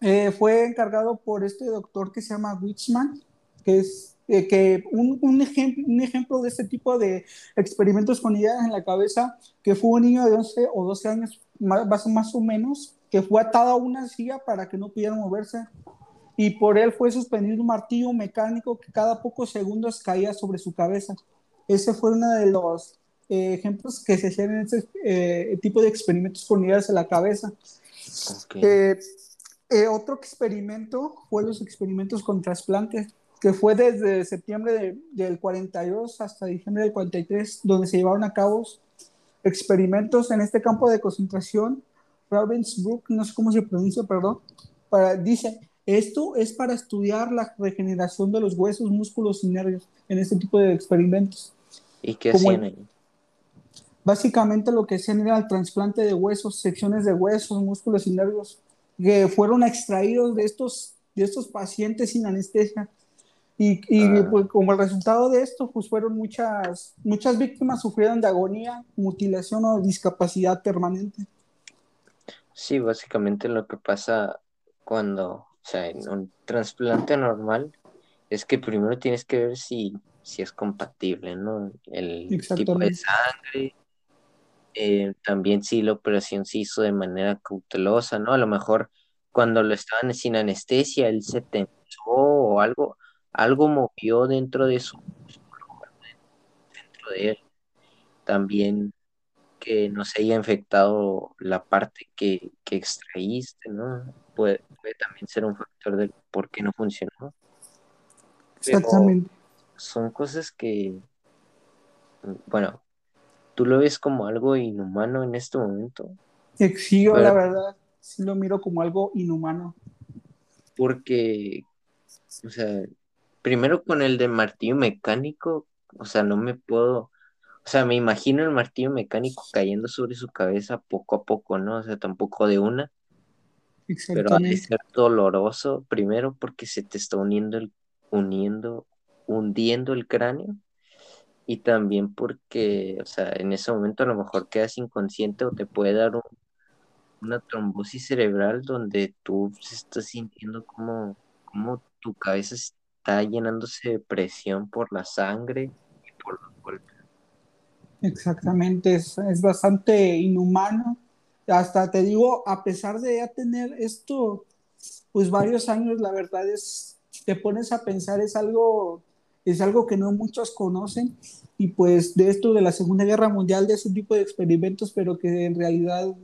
eh, fue encargado por este doctor que se llama Witzman, que es eh, que un, un, ejemplo, un ejemplo de este tipo de experimentos con ideas en la cabeza, que fue un niño de 11 o 12 años, más, más o menos, que fue atado a una silla para que no pudiera moverse. Y por él fue suspendido un martillo mecánico que cada pocos segundos caía sobre su cabeza. Ese fue uno de los eh, ejemplos que se hacían en este eh, tipo de experimentos con ideas en la cabeza. otro experimento fue los experimentos con trasplantes que fue desde septiembre del 42 hasta diciembre del 43, donde se llevaron a cabo experimentos en este campo de concentración. Ravensbrück, no sé cómo se pronuncia, perdón, para, dice, esto es para estudiar la regeneración de los huesos, músculos y nervios en este tipo de experimentos. ¿Y qué hacían ahí? Básicamente lo que hacían era el trasplante de huesos, secciones de huesos, músculos y nervios, que fueron extraídos de estos, de estos pacientes sin anestesia y, y ah. pues, como el resultado de esto, pues fueron muchas, muchas víctimas sufrieron de agonía, mutilación o discapacidad permanente. Sí, básicamente lo que pasa cuando, o sea, en un trasplante normal, es que primero tienes que ver si, si es compatible, ¿no? El tipo de sangre, eh, también si la operación se hizo de manera cautelosa, ¿no? A lo mejor cuando lo estaban sin anestesia, él se tensó o algo, algo movió dentro de su dentro de él. También que no se haya infectado la parte que, extraíste, ¿no? Puede, también ser un factor de por qué no funcionó. Exactamente. son cosas que, bueno, tú lo ves como algo inhumano en este momento. Sí, yo la verdad, sí lo miro como algo inhumano. Porque, o sea, primero con el de martillo mecánico, o sea, no me puedo, o sea, me imagino el martillo mecánico cayendo sobre su cabeza poco a poco, ¿no? O sea, tampoco de una. Pero ha de ser doloroso, primero porque se te está uniendo el, uniendo, hundiendo el cráneo. Y también porque, o sea, en ese momento a lo mejor quedas inconsciente o te puede dar una trombosis cerebral donde tú estás sintiendo como, como tu cabeza está llenándose de presión por la sangre y por los golpes. Exactamente, es, es bastante inhumano. Hasta te digo, a pesar de ya tener esto, pues varios años, la verdad es, te pones a pensar, es algo, es algo que no muchos conocen. Y pues de esto de la Segunda Guerra Mundial, de ese tipo de experimentos, pero que en realidad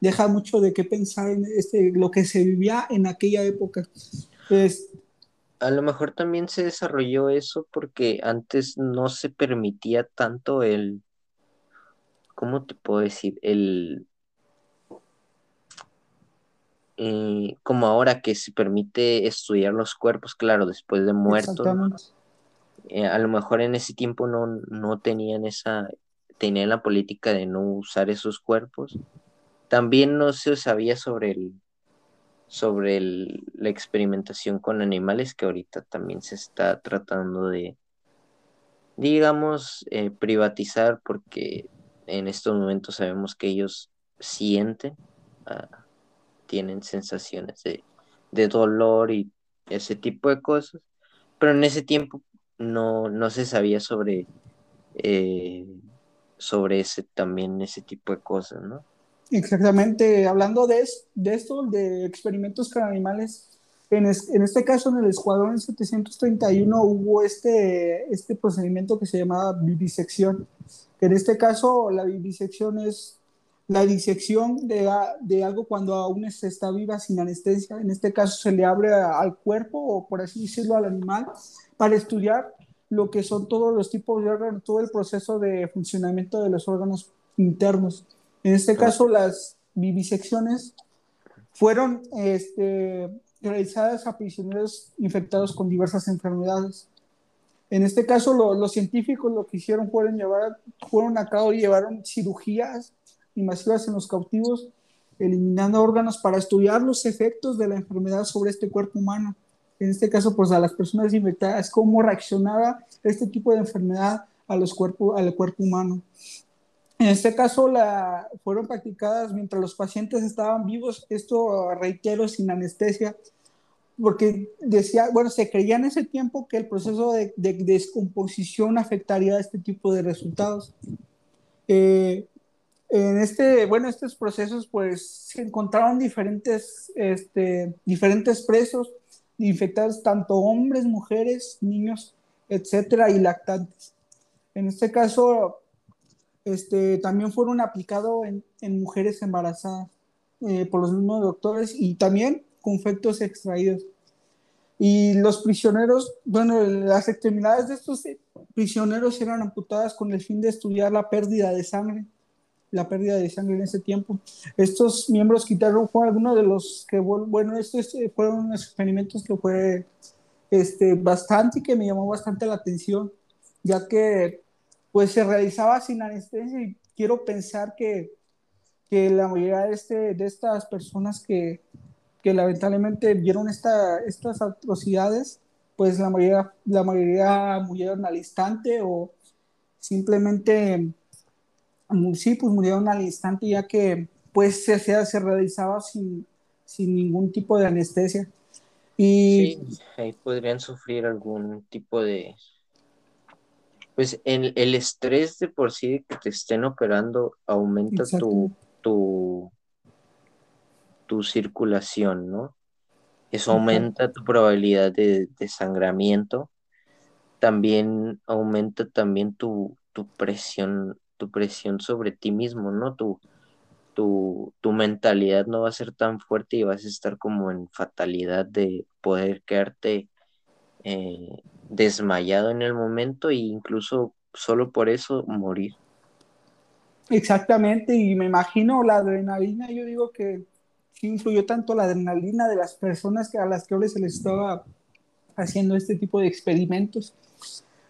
deja mucho de qué pensar en este, lo que se vivía en aquella época. Pues, a lo mejor también se desarrolló eso porque antes no se permitía tanto el, ¿cómo te puedo decir? El, eh, como ahora que se permite estudiar los cuerpos, claro, después de muertos. Eh, a lo mejor en ese tiempo no, no tenían esa, tenían la política de no usar esos cuerpos. También no se sabía sobre el, sobre la experimentación con animales que ahorita también se está tratando de, digamos, eh, privatizar porque en estos momentos sabemos que ellos sienten, ah, tienen sensaciones de, dolor y ese tipo de cosas, pero en ese tiempo no, no se sabía sobre, eh, sobre ese también ese tipo de cosas, ¿no? Exactamente, hablando de, de esto, de experimentos con animales, en, en, este caso en el Escuadrón 731 hubo este, este procedimiento que se llamaba vivisección. En este caso, la vivisección es la disección de, de, algo cuando aún se está viva sin anestesia. En este caso se le abre al cuerpo o por así decirlo al animal para estudiar lo que son todos los tipos de órganos, todo el proceso de funcionamiento de los órganos internos. En este caso, las vivisecciones fueron este, realizadas a prisioneros infectados con diversas enfermedades. En este caso, los científicos lo que hicieron fueron, llevar, fueron a cabo y llevaron cirugías invasivas en los cautivos, eliminando órganos para estudiar los efectos de la enfermedad sobre este cuerpo humano. En este caso, pues a las personas infectadas, cómo reaccionaba este tipo de enfermedad a los cuerpos, al cuerpo humano. En este caso la, fueron practicadas mientras los pacientes estaban vivos, esto reitero sin anestesia, porque decía, bueno, se creía en ese tiempo que el proceso de, descomposición afectaría a este tipo de resultados. Eh, en este, bueno, estos procesos pues se encontraron diferentes, este, diferentes presos infectados, tanto hombres, mujeres, niños, etcétera, y lactantes. En este caso, este, también fueron aplicados en, mujeres embarazadas eh, por los mismos doctores y también con efectos extraídos. Y los prisioneros, bueno, las extremidades de estos prisioneros eran amputadas con el fin de estudiar la pérdida de sangre, la pérdida de sangre en ese tiempo. Estos miembros quitaron, fue algunos de los que, bueno, estos eh, fueron unos experimentos que fue este, bastante y que me llamó bastante la atención, ya que pues se realizaba sin anestesia y quiero pensar que, que la mayoría de, este, de estas personas que, que lamentablemente vieron esta, estas atrocidades, pues la mayoría, la mayoría murieron al instante o simplemente, sí, pues murieron al instante ya que pues se, se realizaba sin, sin ningún tipo de anestesia. Y sí, ahí podrían sufrir algún tipo de pues el, el estrés de por sí de que te estén operando aumenta tu, tu, tu circulación, ¿no? Eso aumenta tu probabilidad de desangramiento. También aumenta también tu, tu presión, tu presión sobre ti mismo, ¿no? Tu, tu, tu, mentalidad no va a ser tan fuerte y vas a estar como en fatalidad de poder quedarte eh, desmayado en el momento e incluso solo por eso morir. Exactamente, y me imagino la adrenalina, yo digo que influyó tanto la adrenalina de las personas que a las que se les estaba haciendo este tipo de experimentos.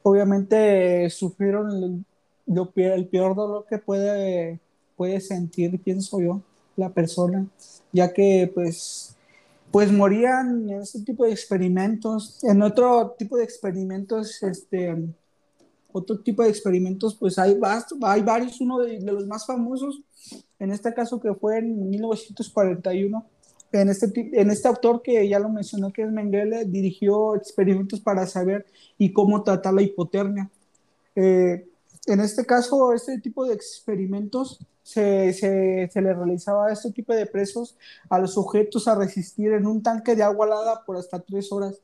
Obviamente sufrieron el, el peor dolor que puede, puede sentir, pienso yo, la persona, ya que pues pues morían en este tipo de experimentos. En otro tipo de experimentos, este, otro tipo de experimentos, pues hay, hay varios, uno de, los más famosos, en este caso que fue en 1941, en este, en este autor que ya lo mencionó, que es Mengele, dirigió experimentos para saber y cómo tratar la hipotermia. Eh, en este caso, este tipo de experimentos se, se, se, le realizaba a este tipo de presos a los sujetos a resistir en un tanque de agua helada por hasta tres horas.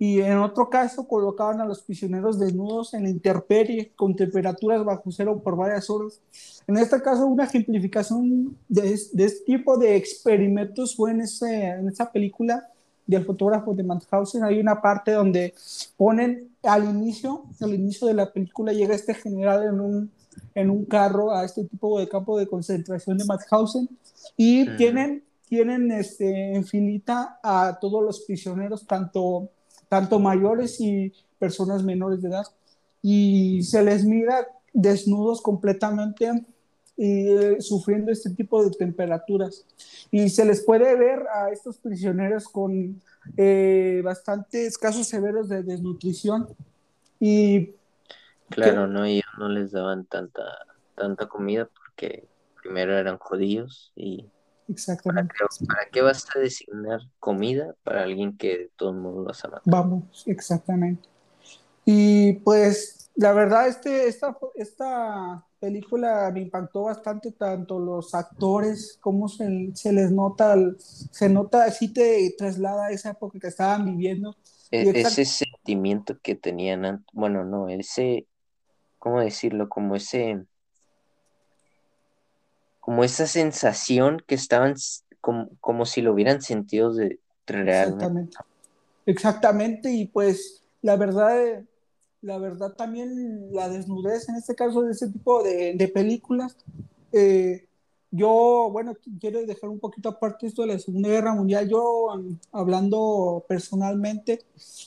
Y en otro caso colocaban a los prisioneros desnudos en la intemperie con temperaturas bajo cero por varias horas. En este caso, una ejemplificación de, de este tipo de experimentos fue en, ese, en esa película del fotógrafo de Mauthausen. Hay una parte donde ponen al inicio, al inicio de la película llega este general en un en un carro a este tipo de campo de concentración de Mauthausen y tienen, tienen este, en filita a todos los prisioneros, tanto, tanto mayores y personas menores de edad, y se les mira desnudos completamente y eh, sufriendo este tipo de temperaturas. Y se les puede ver a estos prisioneros con eh, bastantes casos severos de desnutrición. Y Claro, no, ellos no les daban tanta, tanta comida porque primero eran judíos y Exactamente. ¿para qué, vas a designar comida para alguien que de todos modos vas a matar? Vamos, exactamente. Y pues la verdad, este, esta, esta película me impactó bastante, tanto los actores, como se, se les nota, se nota, así te traslada a esa época que estaban viviendo. E, ese sentimiento que tenían, bueno, no, ese, ¿cómo decirlo? Como ese, como esa sensación que estaban como, como si lo hubieran sentido de realmente. Exactamente. Exactamente, y pues la verdad, la verdad también la desnudez en este caso de ese tipo de, de películas. Eh, yo, bueno, quiero dejar un poquito aparte esto de la Segunda Guerra Mundial. Yo, hablando personalmente,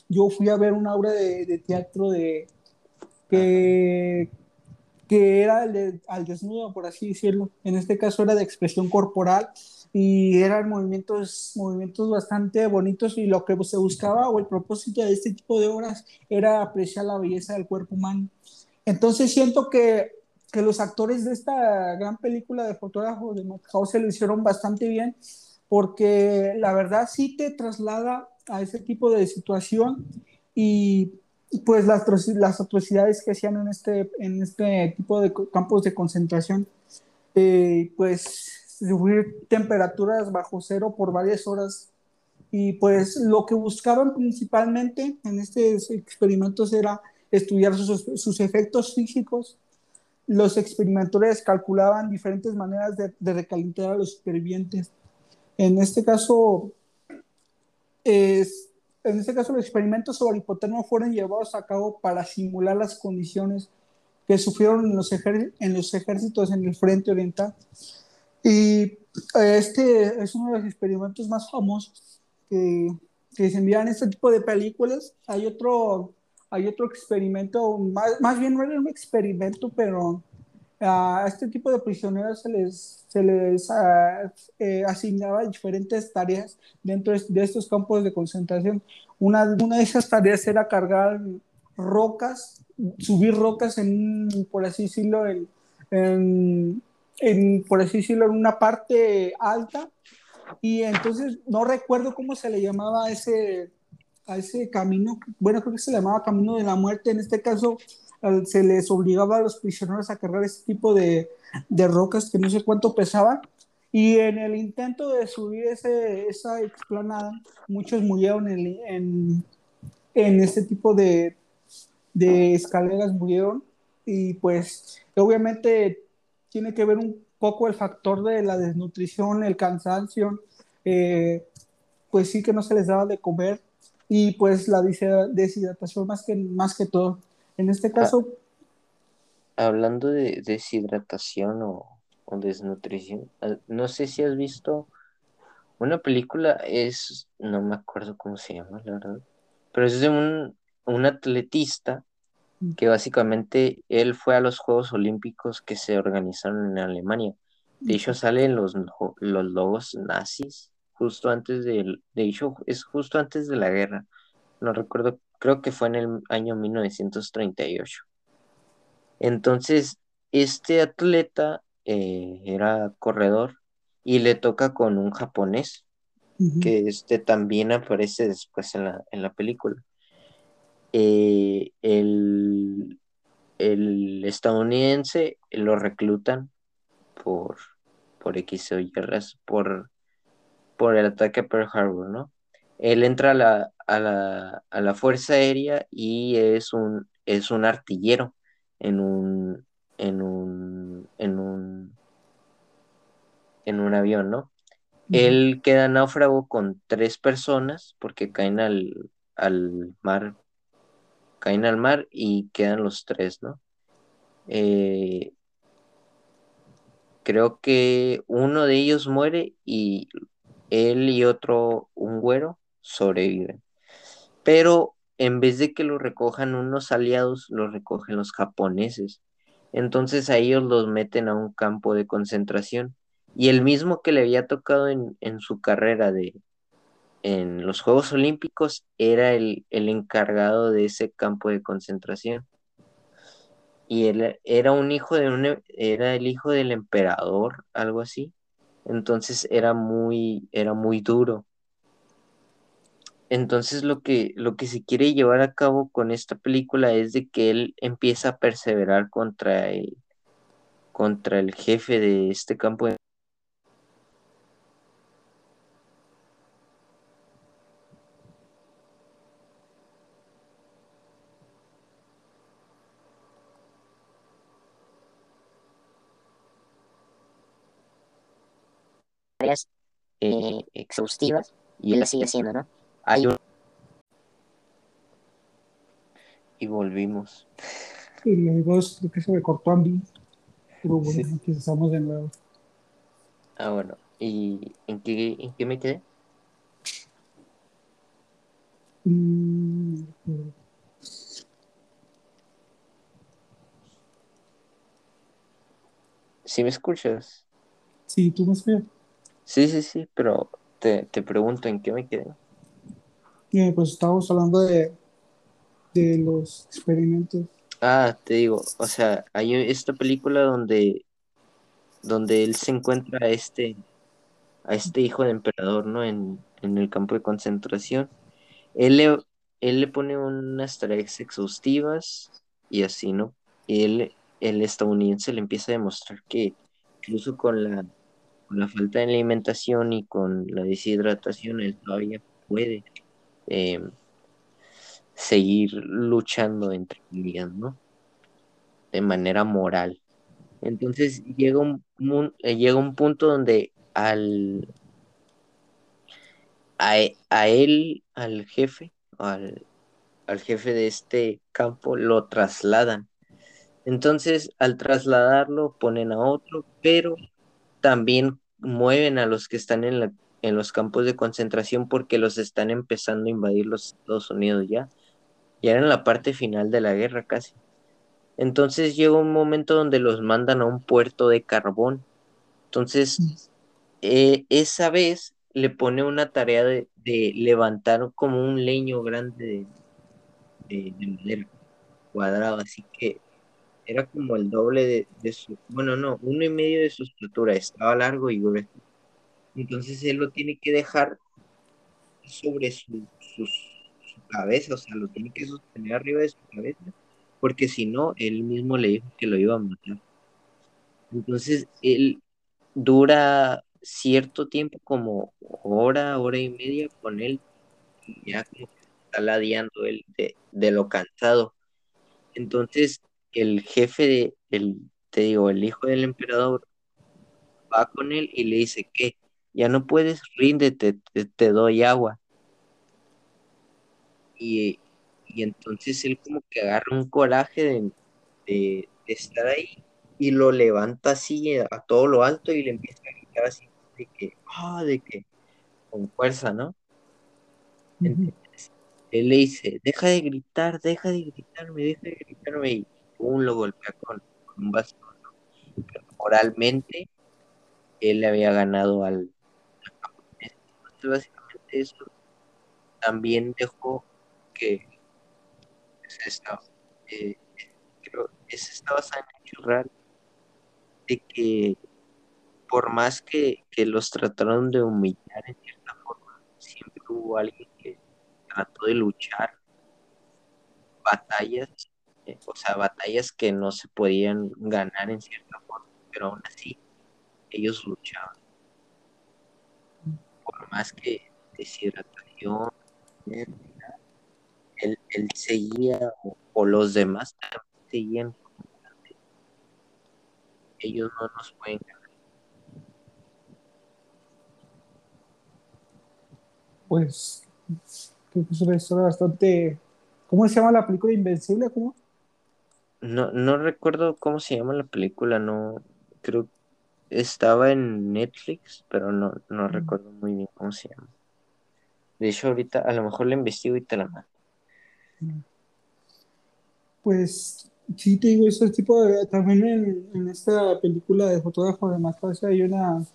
yo fui a ver una obra de, de teatro de, que, que era al desnudo, por así decirlo. En este caso era de expresión corporal y eran movimientos, movimientos bastante bonitos y lo que se buscaba o el propósito de este tipo de obras era apreciar la belleza del cuerpo humano. Entonces siento que, que los actores de esta gran película de fotógrafo de se lo hicieron bastante bien porque la verdad sí te traslada a ese tipo de situación y pues las, las atrocidades que hacían en este, en este tipo de campos de concentración, eh, pues sufrir temperaturas bajo cero por varias horas. Y pues lo que buscaban principalmente en estos experimentos era estudiar sus, sus efectos físicos. Los experimentadores calculaban diferentes maneras de, de recalentar a los supervivientes. En este caso, es, en este caso, los experimentos sobre hipotermia fueron llevados a cabo para simular las condiciones que sufrieron en los, en los ejércitos en el frente oriental. Y eh, este es uno de los experimentos más famosos que, que se envían en este tipo de películas. Hay otro, hay otro experimento, más, más bien no era un experimento, pero a este tipo de prisioneros se les, se les uh, eh, asignaba diferentes tareas dentro de estos campos de concentración. Una, una de esas tareas era cargar rocas, subir rocas en, por así decirlo, en, en, en, por así decirlo, en una parte alta. Y entonces no recuerdo cómo se le llamaba a ese, a ese camino. Bueno, creo que se llamaba Camino de la Muerte. En este caso, se les obligaba a los prisioneros a cargar ese tipo de, de rocas que no sé cuánto pesaban. Y en el intento de subir ese, esa explanada, muchos murieron en, en, en este tipo de, de escaleras, murieron. Y pues obviamente tiene que ver un poco el factor de la desnutrición, el cansancio, eh, pues sí que no se les daba de comer y pues la deshidratación más que, más que todo. En este ah, caso... hablando de deshidratación o, desnutrición, ah, no sé si has visto una película, es, no me acuerdo cómo se llama, la verdad, pero es de un, un atletista. Que básicamente él fue a los Juegos Olímpicos que se organizaron en Alemania. De hecho, salen los, los logos nazis justo antes de, de hecho, es justo antes de la guerra. No recuerdo creo que fue en el año 1938. Entonces, este atleta eh, era corredor y le toca con un japonés, que este también aparece después en la, en la película. Eh, el, el estadounidense lo reclutan por, por X o Y por, por el ataque a Pearl Harbor, ¿no? Él entra a la, a la, a la Fuerza Aérea y es un, es un artillero en un, en un, en un, en un avión, ¿no? Él queda náufrago con tres personas porque caen al, al mar, caen al mar y quedan los tres, ¿no? Eh, creo que uno de ellos muere y él y otro, un güero, sobreviven. Pero en vez de que lo recojan unos aliados, lo recogen los japoneses. Entonces a ellos los meten a un campo de concentración. Y el mismo que le había tocado en, en su carrera de, en los Juegos Olímpicos era el, el encargado de ese campo de concentración y él era un hijo de un, era el hijo del emperador, algo así. Entonces era muy, era muy duro. Entonces lo que, lo que se quiere llevar a cabo con esta película es de que él empieza a perseverar contra el, contra el jefe de este campo de eh, exhaustivas y él la sigue haciendo, ¿no? Hay un... Y volvimos. Y luego creo que se me cortó a mí. Pero bueno, Sí. estamos de nuevo. Ah, bueno. ¿Y en qué, en qué me quedé? Mm, ¿Sí me escuchas? Sí, tú me escuchas. Sí, sí, sí, pero te, te pregunto en qué me quedé. Eh, pues estábamos hablando de, de los experimentos. Ah, te digo, o sea, hay esta película donde, donde él se encuentra a este, a este hijo del emperador, ¿no? En, en el campo de concentración. Él le, él le pone unas tareas exhaustivas y así, ¿no? Y él, el estadounidense le empieza a demostrar que incluso con la, con la falta de alimentación y con la deshidratación, él todavía puede eh, seguir luchando entre comillas, ¿no? De manera moral. Entonces llega un, mun- eh, llega un punto donde al a, a él, al jefe, al, al jefe de este campo, lo trasladan. Entonces, al trasladarlo, ponen a otro, pero también mueven a los que están en la, en los campos de concentración porque los están empezando a invadir los Estados Unidos ya. Ya era en la parte final de la guerra casi. Entonces llega un momento donde los mandan a un puerto de carbón. Entonces, eh, esa vez le pone una tarea de, de levantar como un leño grande de, de- de madera cuadrado, así que era como el doble de, su, bueno, no, uno y medio de su estatura, estaba largo y grueso. Entonces él lo tiene que dejar sobre su, cabeza, o sea, lo tiene que sostener arriba de su cabeza, porque si no, él mismo le dijo que lo iba a matar. Entonces él dura cierto tiempo, como hora, hora y media con él, ya como que está ladeando él de, de lo cansado. Entonces el jefe de, el, te digo, el hijo del emperador va con él y le dice que ya no puedes, ríndete, te, te doy agua. Y, y entonces él como que agarra un coraje de, de- de estar ahí y lo levanta así a, todo lo alto y le empieza a gritar así de que, ah, de que, con fuerza, ¿no? Ujú. Él le dice, deja de gritar, deja de gritarme, deja de gritarme, y pum, lo golpea con, un bastón. Pero moralmente, él le había ganado al. Entonces, básicamente eso también dejó que pues, esta, eh, creo, esa está basada en hechos reales, de que por más que, que los trataron de humillar en cierta forma, siempre hubo alguien que trató de luchar batallas o sea, batallas que no se podían ganar en cierta forma, pero aún así ellos luchaban. Por más que deshidratación, él, él seguía, o, o los demás también seguían. Ellos no nos pueden ganar. Pues creo que es una historia bastante... ¿Cómo se llama la película Invencible? ¿Cómo? No, no recuerdo cómo se llama la película, no creo estaba en Netflix, pero no, no Mm. recuerdo muy bien cómo se llama. De hecho, ahorita a lo mejor la investigo y te la mando. Pues sí, te digo, ese tipo de... También en, en esta película de fotógrafo de Macaulay hay una,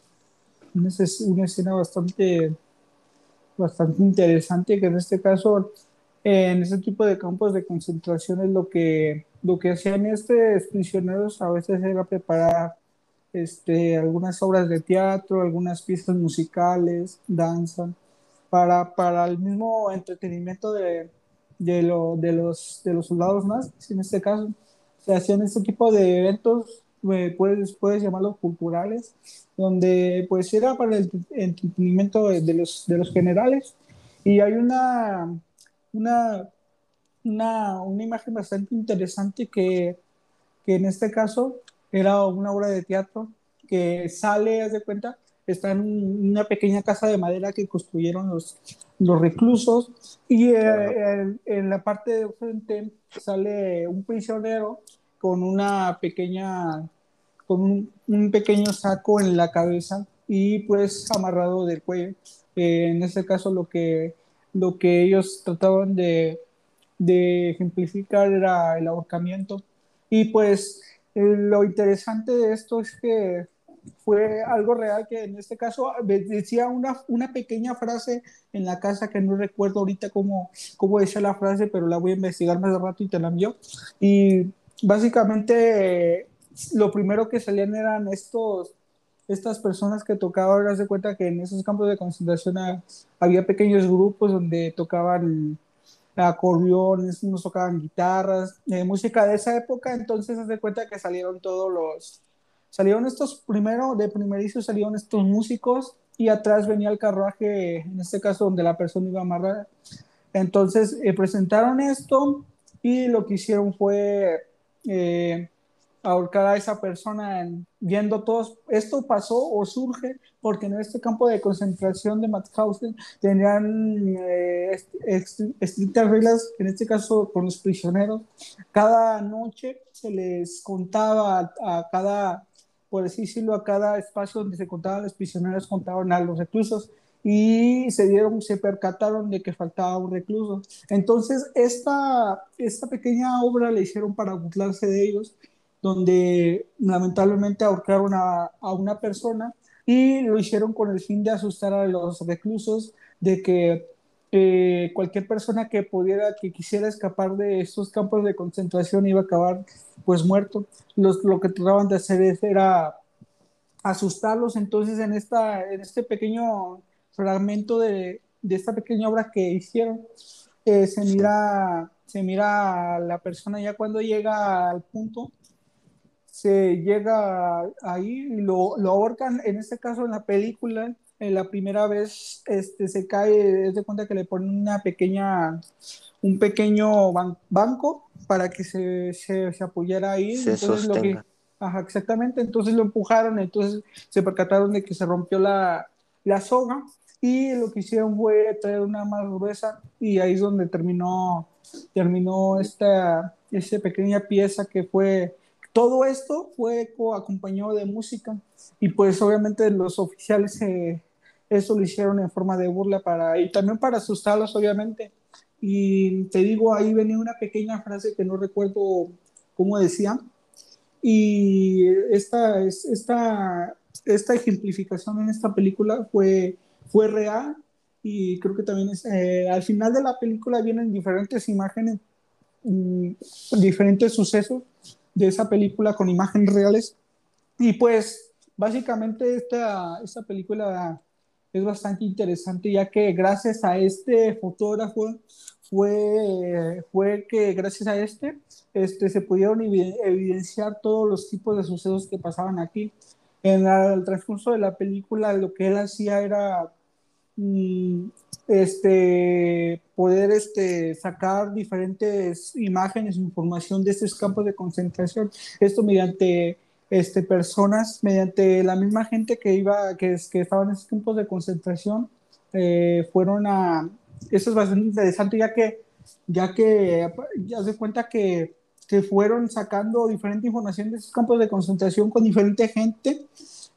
una, una escena bastante, bastante interesante que en este caso, en ese tipo de campos de concentración es lo que, lo que hacían estos prisioneros a veces era preparar este, algunas obras de teatro, algunas piezas musicales, danza, para, para el mismo entretenimiento de, de, lo- de los, de los soldados nazis, en este caso. Se hacían este tipo de eventos, eh, puedes, puedes llamarlos culturales, donde pues era para el entretenimiento de, de los, de los generales. Y hay una, una, una, una imagen bastante interesante que, que en este caso era una obra de teatro que sale, haz de cuenta, está en una pequeña casa de madera que construyeron los, los reclusos y eh, en, en la parte de frente sale un prisionero con una pequeña, con un, un pequeño saco en la cabeza y pues amarrado del cuello. Eh, en este caso lo que, lo que ellos trataban de, de ejemplificar era el ahorcamiento. Y pues eh, lo interesante de esto es que fue algo real que en este caso decía una, una pequeña frase en la casa que no recuerdo ahorita cómo, cómo decía la frase, pero la voy a investigar más de rato y te la envío. Y básicamente lo primero que salían eran estos estas personas que tocaban, das de cuenta que en esos campos de concentración había pequeños grupos donde tocaban acordeones, unos tocaban guitarras, eh, música de esa época, entonces haz de cuenta que salieron todos los, salieron estos primero, de primerizo salieron estos músicos y atrás venía el carruaje, en este caso donde la persona iba amarrada. Entonces eh, presentaron esto y lo que hicieron fue eh, ahorcar a esa persona en, viendo todos. Esto pasó o surge porque en este campo de concentración de Mauthausen tenían eh, estrictas reglas, en este caso con los prisioneros. Cada noche se les contaba a, a cada, por así decirlo, a cada espacio donde se contaban los prisioneros, contaban a los reclusos y se dieron, se percataron de que faltaba un recluso. Entonces, esta, esta pequeña obra la hicieron para burlarse de ellos donde lamentablemente ahorcaron a, una persona y lo hicieron con el fin de asustar a los reclusos de que eh, cualquier persona que pudiera, que quisiera escapar de estos campos de concentración iba a acabar pues muerto. Los, lo que trataban de hacer era asustarlos. Entonces en, esta, en este pequeño fragmento de, de esta pequeña obra que hicieron, eh, se, mira, se mira a la persona ya cuando llega al punto se llega ahí y lo, lo, ahorcan, en este caso en la película, en la primera vez este, se cae, es de cuenta que le ponen una pequeña, un pequeño ban banco para que se, se, se apoyara ahí. Se entonces, sostenga. lo que, ajá, exactamente, entonces lo empujaron, entonces se percataron de que se rompió la, la soga y lo que hicieron fue traer una más gruesa y ahí es donde terminó, terminó esta, esta pequeña pieza que fue todo esto fue acompañado de música y pues obviamente los oficiales eh, eso lo hicieron en forma de burla para y también para asustarlos obviamente. Y te digo ahí venía una pequeña frase que no recuerdo cómo decía. Y esta, esta, esta ejemplificación en esta película fue, fue real y creo que también es, eh, al final de la película vienen diferentes imágenes mmm, diferentes sucesos de esa película con imágenes reales. Y pues básicamente esta, esta película es bastante interesante ya que gracias a este fotógrafo fue, fue que gracias a este, este se pudieron evidenciar todos los tipos de sucesos que pasaban aquí. En el transcurso de la película, lo que él hacía era este, poder este, sacar diferentes imágenes, información de estos campos de concentración. Esto mediante este, personas, mediante la misma gente que iba, que, que estaba en esos campos de concentración, eh, fueron a, eso es bastante interesante ya que, ya que, ya se cuenta que, que fueron sacando diferente información de esos campos de concentración con diferente gente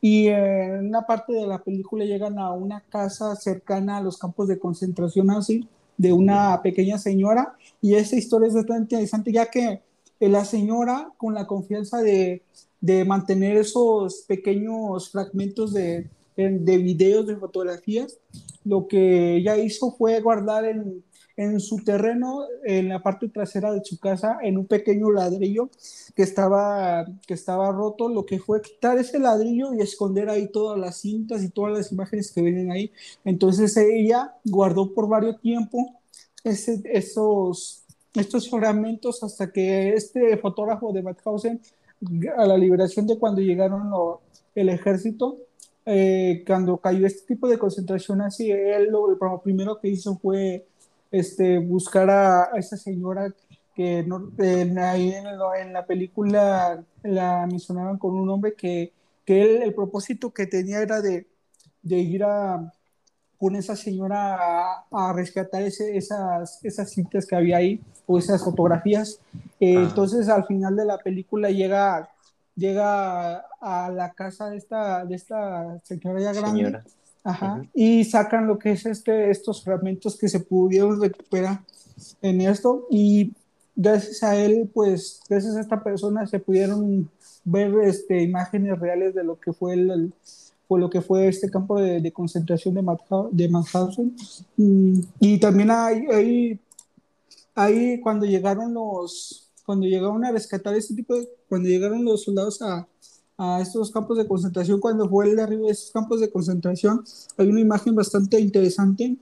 y en una parte de la película llegan a una casa cercana a los campos de concentración así de una pequeña señora. Y esa historia es bastante interesante ya que la señora con la confianza de, de mantener esos pequeños fragmentos de, de videos, de fotografías, lo que ella hizo fue guardar en, en su terreno, en la parte trasera de su casa, en un pequeño ladrillo que estaba, que estaba roto, lo que fue quitar ese ladrillo y esconder ahí todas las cintas y todas las imágenes que vienen ahí. Entonces ella guardó por varios tiempo ese, esos, estos fragmentos hasta que este fotógrafo de Mauthausen, a la liberación de cuando llegaron el ejército, eh, cuando cayó este tipo de concentración así, él lo, primero que hizo fue este, buscar a, esa señora que no, en, ahí en, la película la mencionaban con un hombre que, que él, el propósito que tenía era de, de ir a con esa señora a, rescatar ese, esas, esas cintas que había ahí o esas fotografías. Eh, entonces al final de la película llega llega a la casa de esta, de esta señora ya grande y sacan lo que es este, estos fragmentos que se pudieron recuperar en esto y gracias a él, pues gracias a esta persona se pudieron ver este, imágenes reales de lo que fue el, lo que fue este campo de, concentración de, de Mauthausen y, y, también hay, ahí cuando llegaron los cuando llegaron a rescatar este tipo de, cuando llegaron los soldados a, a estos campos de concentración, cuando fue el de arriba de estos campos de concentración, hay una imagen bastante interesante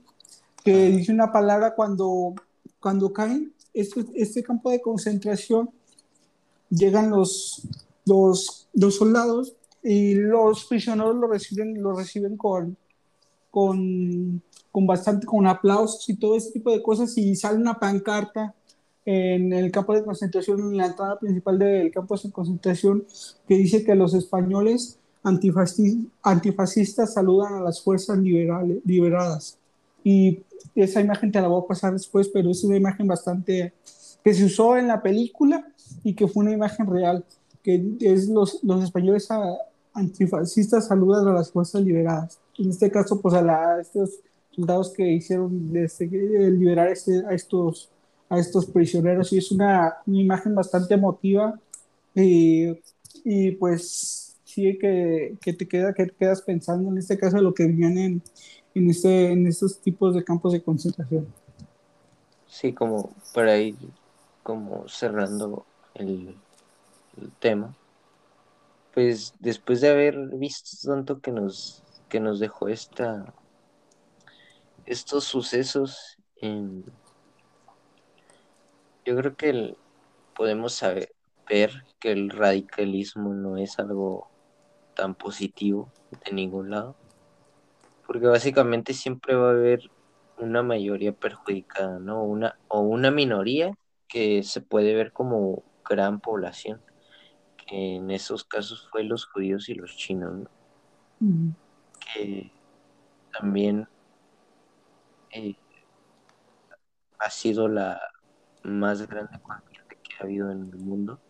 que dice una palabra cuando, cuando caen este, este campo de concentración, llegan los, los, los soldados y los prisioneros lo reciben, lo reciben con, con, con bastante, con aplausos y todo ese tipo de cosas y sale una pancarta en el campo de concentración, en la entrada principal del campo de concentración, que dice que los españoles antifascistas saludan a las fuerzas liberales, liberadas. Y esa imagen te la voy a pasar después, pero es una imagen bastante que se usó en la película y que fue una imagen real, que es los, los españoles antifascistas saludan a las fuerzas liberadas. En este caso, pues a, la, estos soldados que hicieron de, este, liberar este, a estos a estos prisioneros y es una, imagen bastante emotiva y, y pues sí que, que, te queda, que quedas pensando en este caso lo que vienen en, este, en estos tipos de campos de concentración. Sí, como para ir como cerrando el, el tema, pues después de haber visto tanto que nos, que nos dejó esta, estos sucesos en yo creo que podemos saber, ver que el radicalismo no es algo tan positivo de ningún lado, porque básicamente siempre va a haber una mayoría perjudicada, ¿no? Una, o una minoría que se puede ver como gran población, que en esos casos fue los judíos y los chinos, ¿no? Que también eh, ha sido la, más grande que ha habido en el mundo.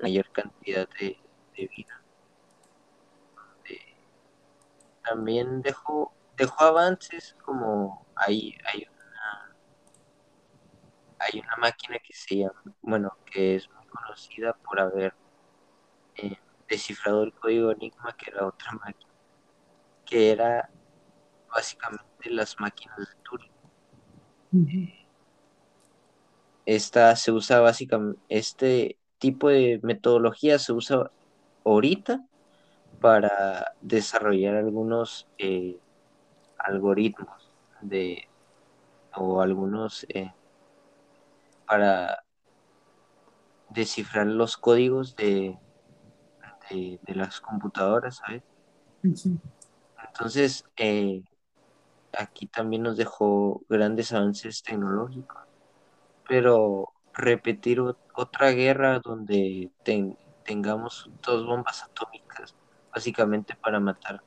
Mayor cantidad de, vida. también dejó, dejó avances como hay, hay una hay una máquina que se llama, bueno, que es muy conocida por haber eh, descifrado el código Enigma, que era otra máquina, que era básicamente las máquinas de Turing esta se usa básicamente, este tipo de metodología se usa ahorita para desarrollar algunos eh, algoritmos de o algunos eh, para descifrar los códigos de, de, las computadoras, ¿sabes? Entonces, eh, aquí también nos dejó grandes avances tecnológicos, pero repetir otra guerra donde tengamos dos bombas atómicas, básicamente para matar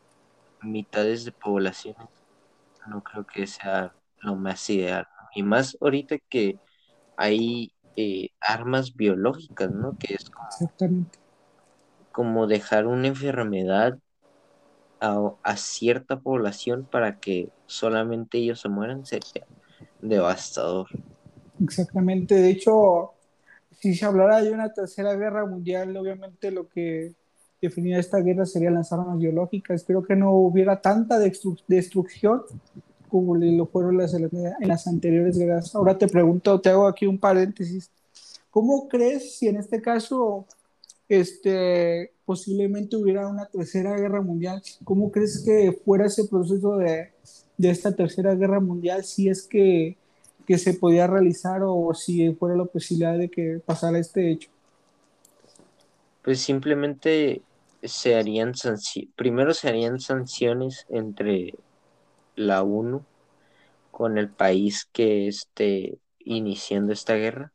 mitades de poblaciones, no creo que sea lo más ideal. Y más ahorita que hay eh, armas biológicas, ¿no? Que es como, dejar una enfermedad a, cierta población para que solamente ellos se mueran sería devastador. Exactamente, de hecho, si se hablara de una tercera guerra mundial, obviamente lo que definía esta guerra serían las armas biológicas. Espero que no hubiera tanta destrucción como lo fueron las, en las anteriores guerras. Ahora te pregunto, te hago aquí un paréntesis. ¿Cómo crees si en este caso este, posiblemente hubiera una tercera guerra mundial? ¿Cómo crees que fuera ese proceso de, de esta tercera guerra mundial si es que, que, se podía realizar o si fuera la posibilidad de que pasara este hecho? Pues simplemente se harían primero se harían sanciones entre la ONU con el país que esté iniciando esta guerra.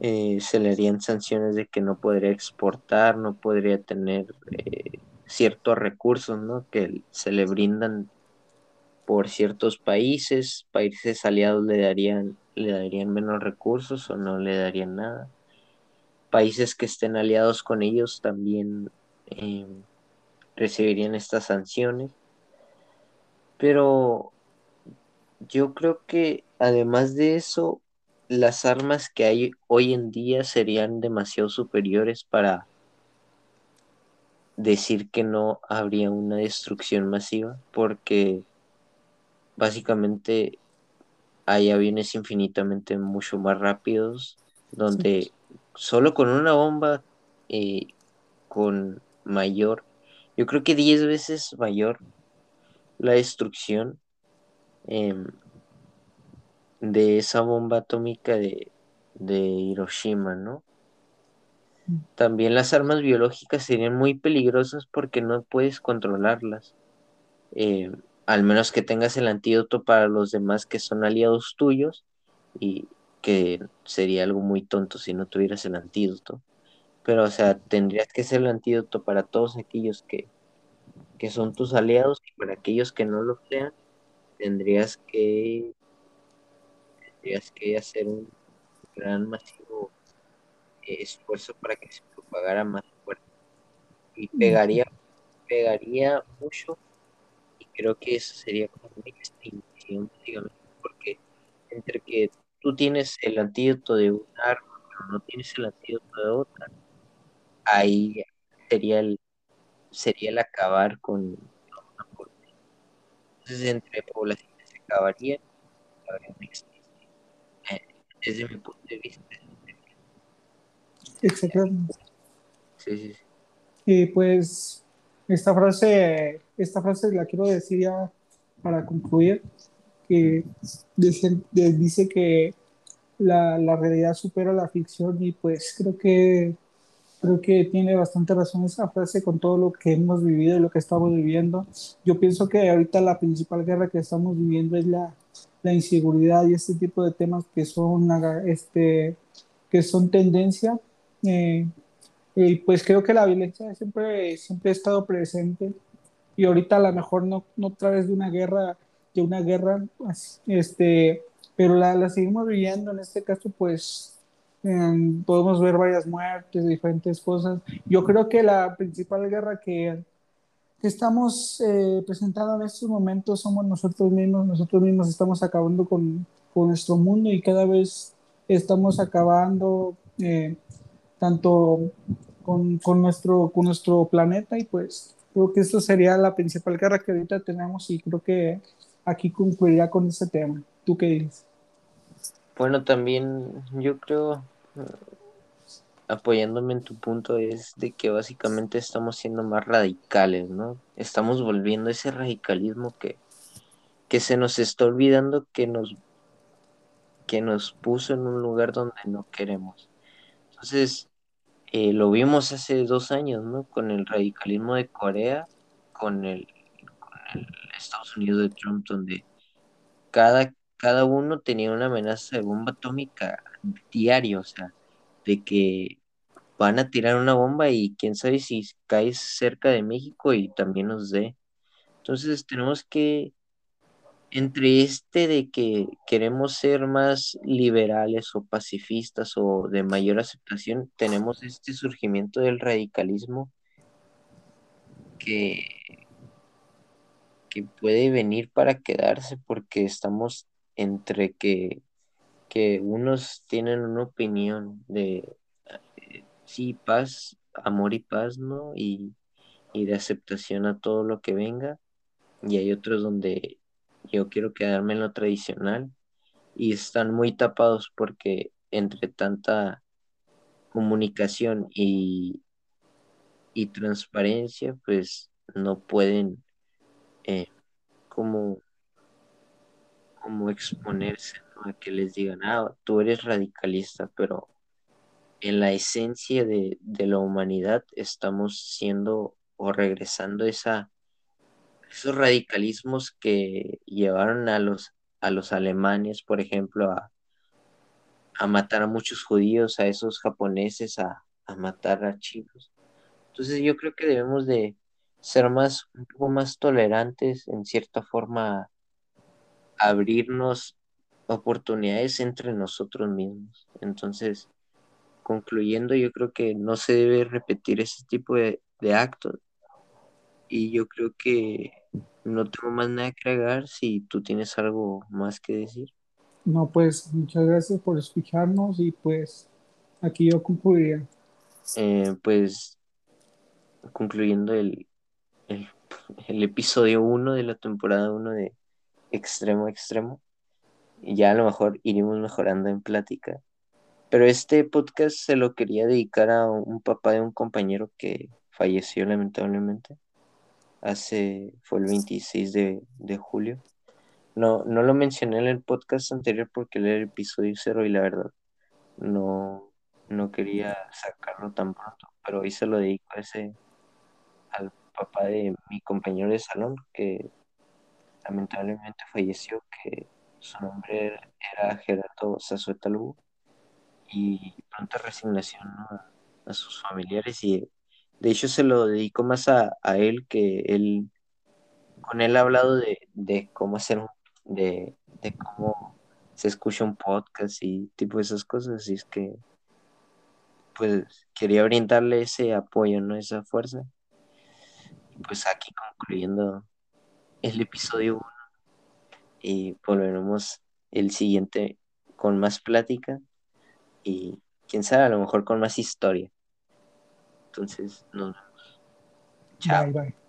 Eh, se le harían sanciones de que no podría exportar, no podría tener eh, ciertos recursos ¿no? que se le brindan por ciertos países, países aliados le darían, le darían menos recursos o no le darían nada. Países que estén aliados con ellos también eh, recibirían estas sanciones. Pero yo creo que además de eso, las armas que hay hoy en día serían demasiado superiores para decir que no habría una destrucción masiva, porque básicamente hay aviones infinitamente mucho más rápidos, donde solo con una bomba eh, con mayor, yo creo que 10 veces mayor la destrucción em, de esa bomba atómica de, Hiroshima, ¿no? También las armas biológicas serían muy peligrosas porque no puedes controlarlas. Em, al menos que tengas el antídoto para los demás que son aliados tuyos y que sería algo muy tonto si no tuvieras el antídoto. Pero, o sea, tendrías que ser el antídoto para todos aquellos que, que son tus aliados y para aquellos que no lo sean, tendrías que, tendrías que hacer un gran masivo eh, esfuerzo para que se propagara más fuerte. Y pegaría, pegaría mucho y creo que eso sería como una extinción, digamos, porque entre que tú tienes el antídoto de un arma, pero no tienes el antídoto de otra, ahí sería el sería el acabar con una. Entonces, entre poblaciones se acabaría, eh, desde mi punto de vista. Exactamente. Sí, sí, sí. Y pues esta frase, esta frase la quiero decir ya para concluir, que dice, dice que la, la realidad supera la ficción y pues creo que Creo que tiene bastante razón esa frase con todo lo que hemos vivido y lo que estamos viviendo. Yo pienso que ahorita la principal guerra que estamos viviendo es la, la inseguridad y este tipo de temas que son, este, que son tendencia. Eh, y pues creo que la violencia siempre, siempre ha estado presente y ahorita a lo mejor no, no a través de una guerra, de una guerra, este, pero la, la seguimos viviendo en este caso pues podemos ver varias muertes, diferentes cosas. Yo creo que la principal guerra que, que estamos eh, presentando en estos momentos somos nosotros mismos. Nosotros mismos estamos acabando con, con nuestro mundo y cada vez estamos acabando eh, tanto con, con, nuestro, con nuestro planeta y pues creo que esto sería la principal guerra que ahorita tenemos y creo que aquí concluiría con este tema. ¿Tú qué dices? Bueno, también yo creo apoyándome en tu punto, es de que básicamente estamos siendo más radicales, ¿no? Estamos volviendo a ese radicalismo que, que se nos está olvidando que nos que nos puso en un lugar donde no queremos. Entonces, eh, lo vimos hace dos años, ¿no? Con el radicalismo de Corea, con el, con el Estados Unidos de Trump, donde cada, cada uno tenía una amenaza de bomba atómica diario, o sea, de que van a tirar una bomba y quién sabe si cae cerca de México y también nos dé. Entonces tenemos que, entre este de que queremos ser más liberales o pacifistas o de mayor aceptación, tenemos este surgimiento del radicalismo que, que puede venir para quedarse porque estamos entre que, que unos tienen una opinión de eh, sí, paz, amor y paz, ¿no? Y, y de aceptación a todo lo que venga. Y hay otros donde yo quiero quedarme en lo tradicional y están muy tapados porque entre tanta comunicación y, y transparencia, pues no pueden eh, como, como exponerse ¿no? a que les digan, ah, tú eres radicalista, pero en la esencia de, de la humanidad estamos siendo o regresando esa, esos radicalismos que llevaron a los, a los alemanes, por ejemplo, a, a matar a muchos judíos, a esos japoneses, a, a matar a chinos. Entonces yo creo que debemos de ser más, un poco más tolerantes, en cierta forma, abrirnos oportunidades entre nosotros mismos. Entonces, concluyendo, yo creo que no se debe repetir ese tipo de, de actos. Y yo creo que no tengo más nada que agregar si tú tienes algo más que decir. No, pues muchas gracias por escucharnos y pues aquí yo concluiría. Eh, pues concluyendo el, el, el episodio 1 de la temporada 1 de Extremo Extremo, ya a lo mejor iremos mejorando en plática. Pero este podcast se lo quería dedicar a un papá de un compañero que falleció lamentablemente. Hace, fue el 26 de, de julio. No, no lo mencioné en el podcast anterior porque era el episodio cero y la verdad no, no quería sacarlo tan pronto, pero hoy se lo dedico a ese, al papá de mi compañero de salón que lamentablemente falleció, que su nombre era Gerardo Zazueta Lugo, y pronta resignación a, sus familiares y de hecho se lo dedico más a, a él que él con él ha hablado de, de cómo hacer de, de cómo se escucha un podcast y tipo esas cosas y es que pues quería brindarle ese apoyo, ¿no? Esa fuerza. Y pues aquí concluyendo el episodio 1 y volveremos el siguiente con más plática y quién sabe, a lo mejor con más historia. Entonces, nos vemos. Chao. Bye, bye.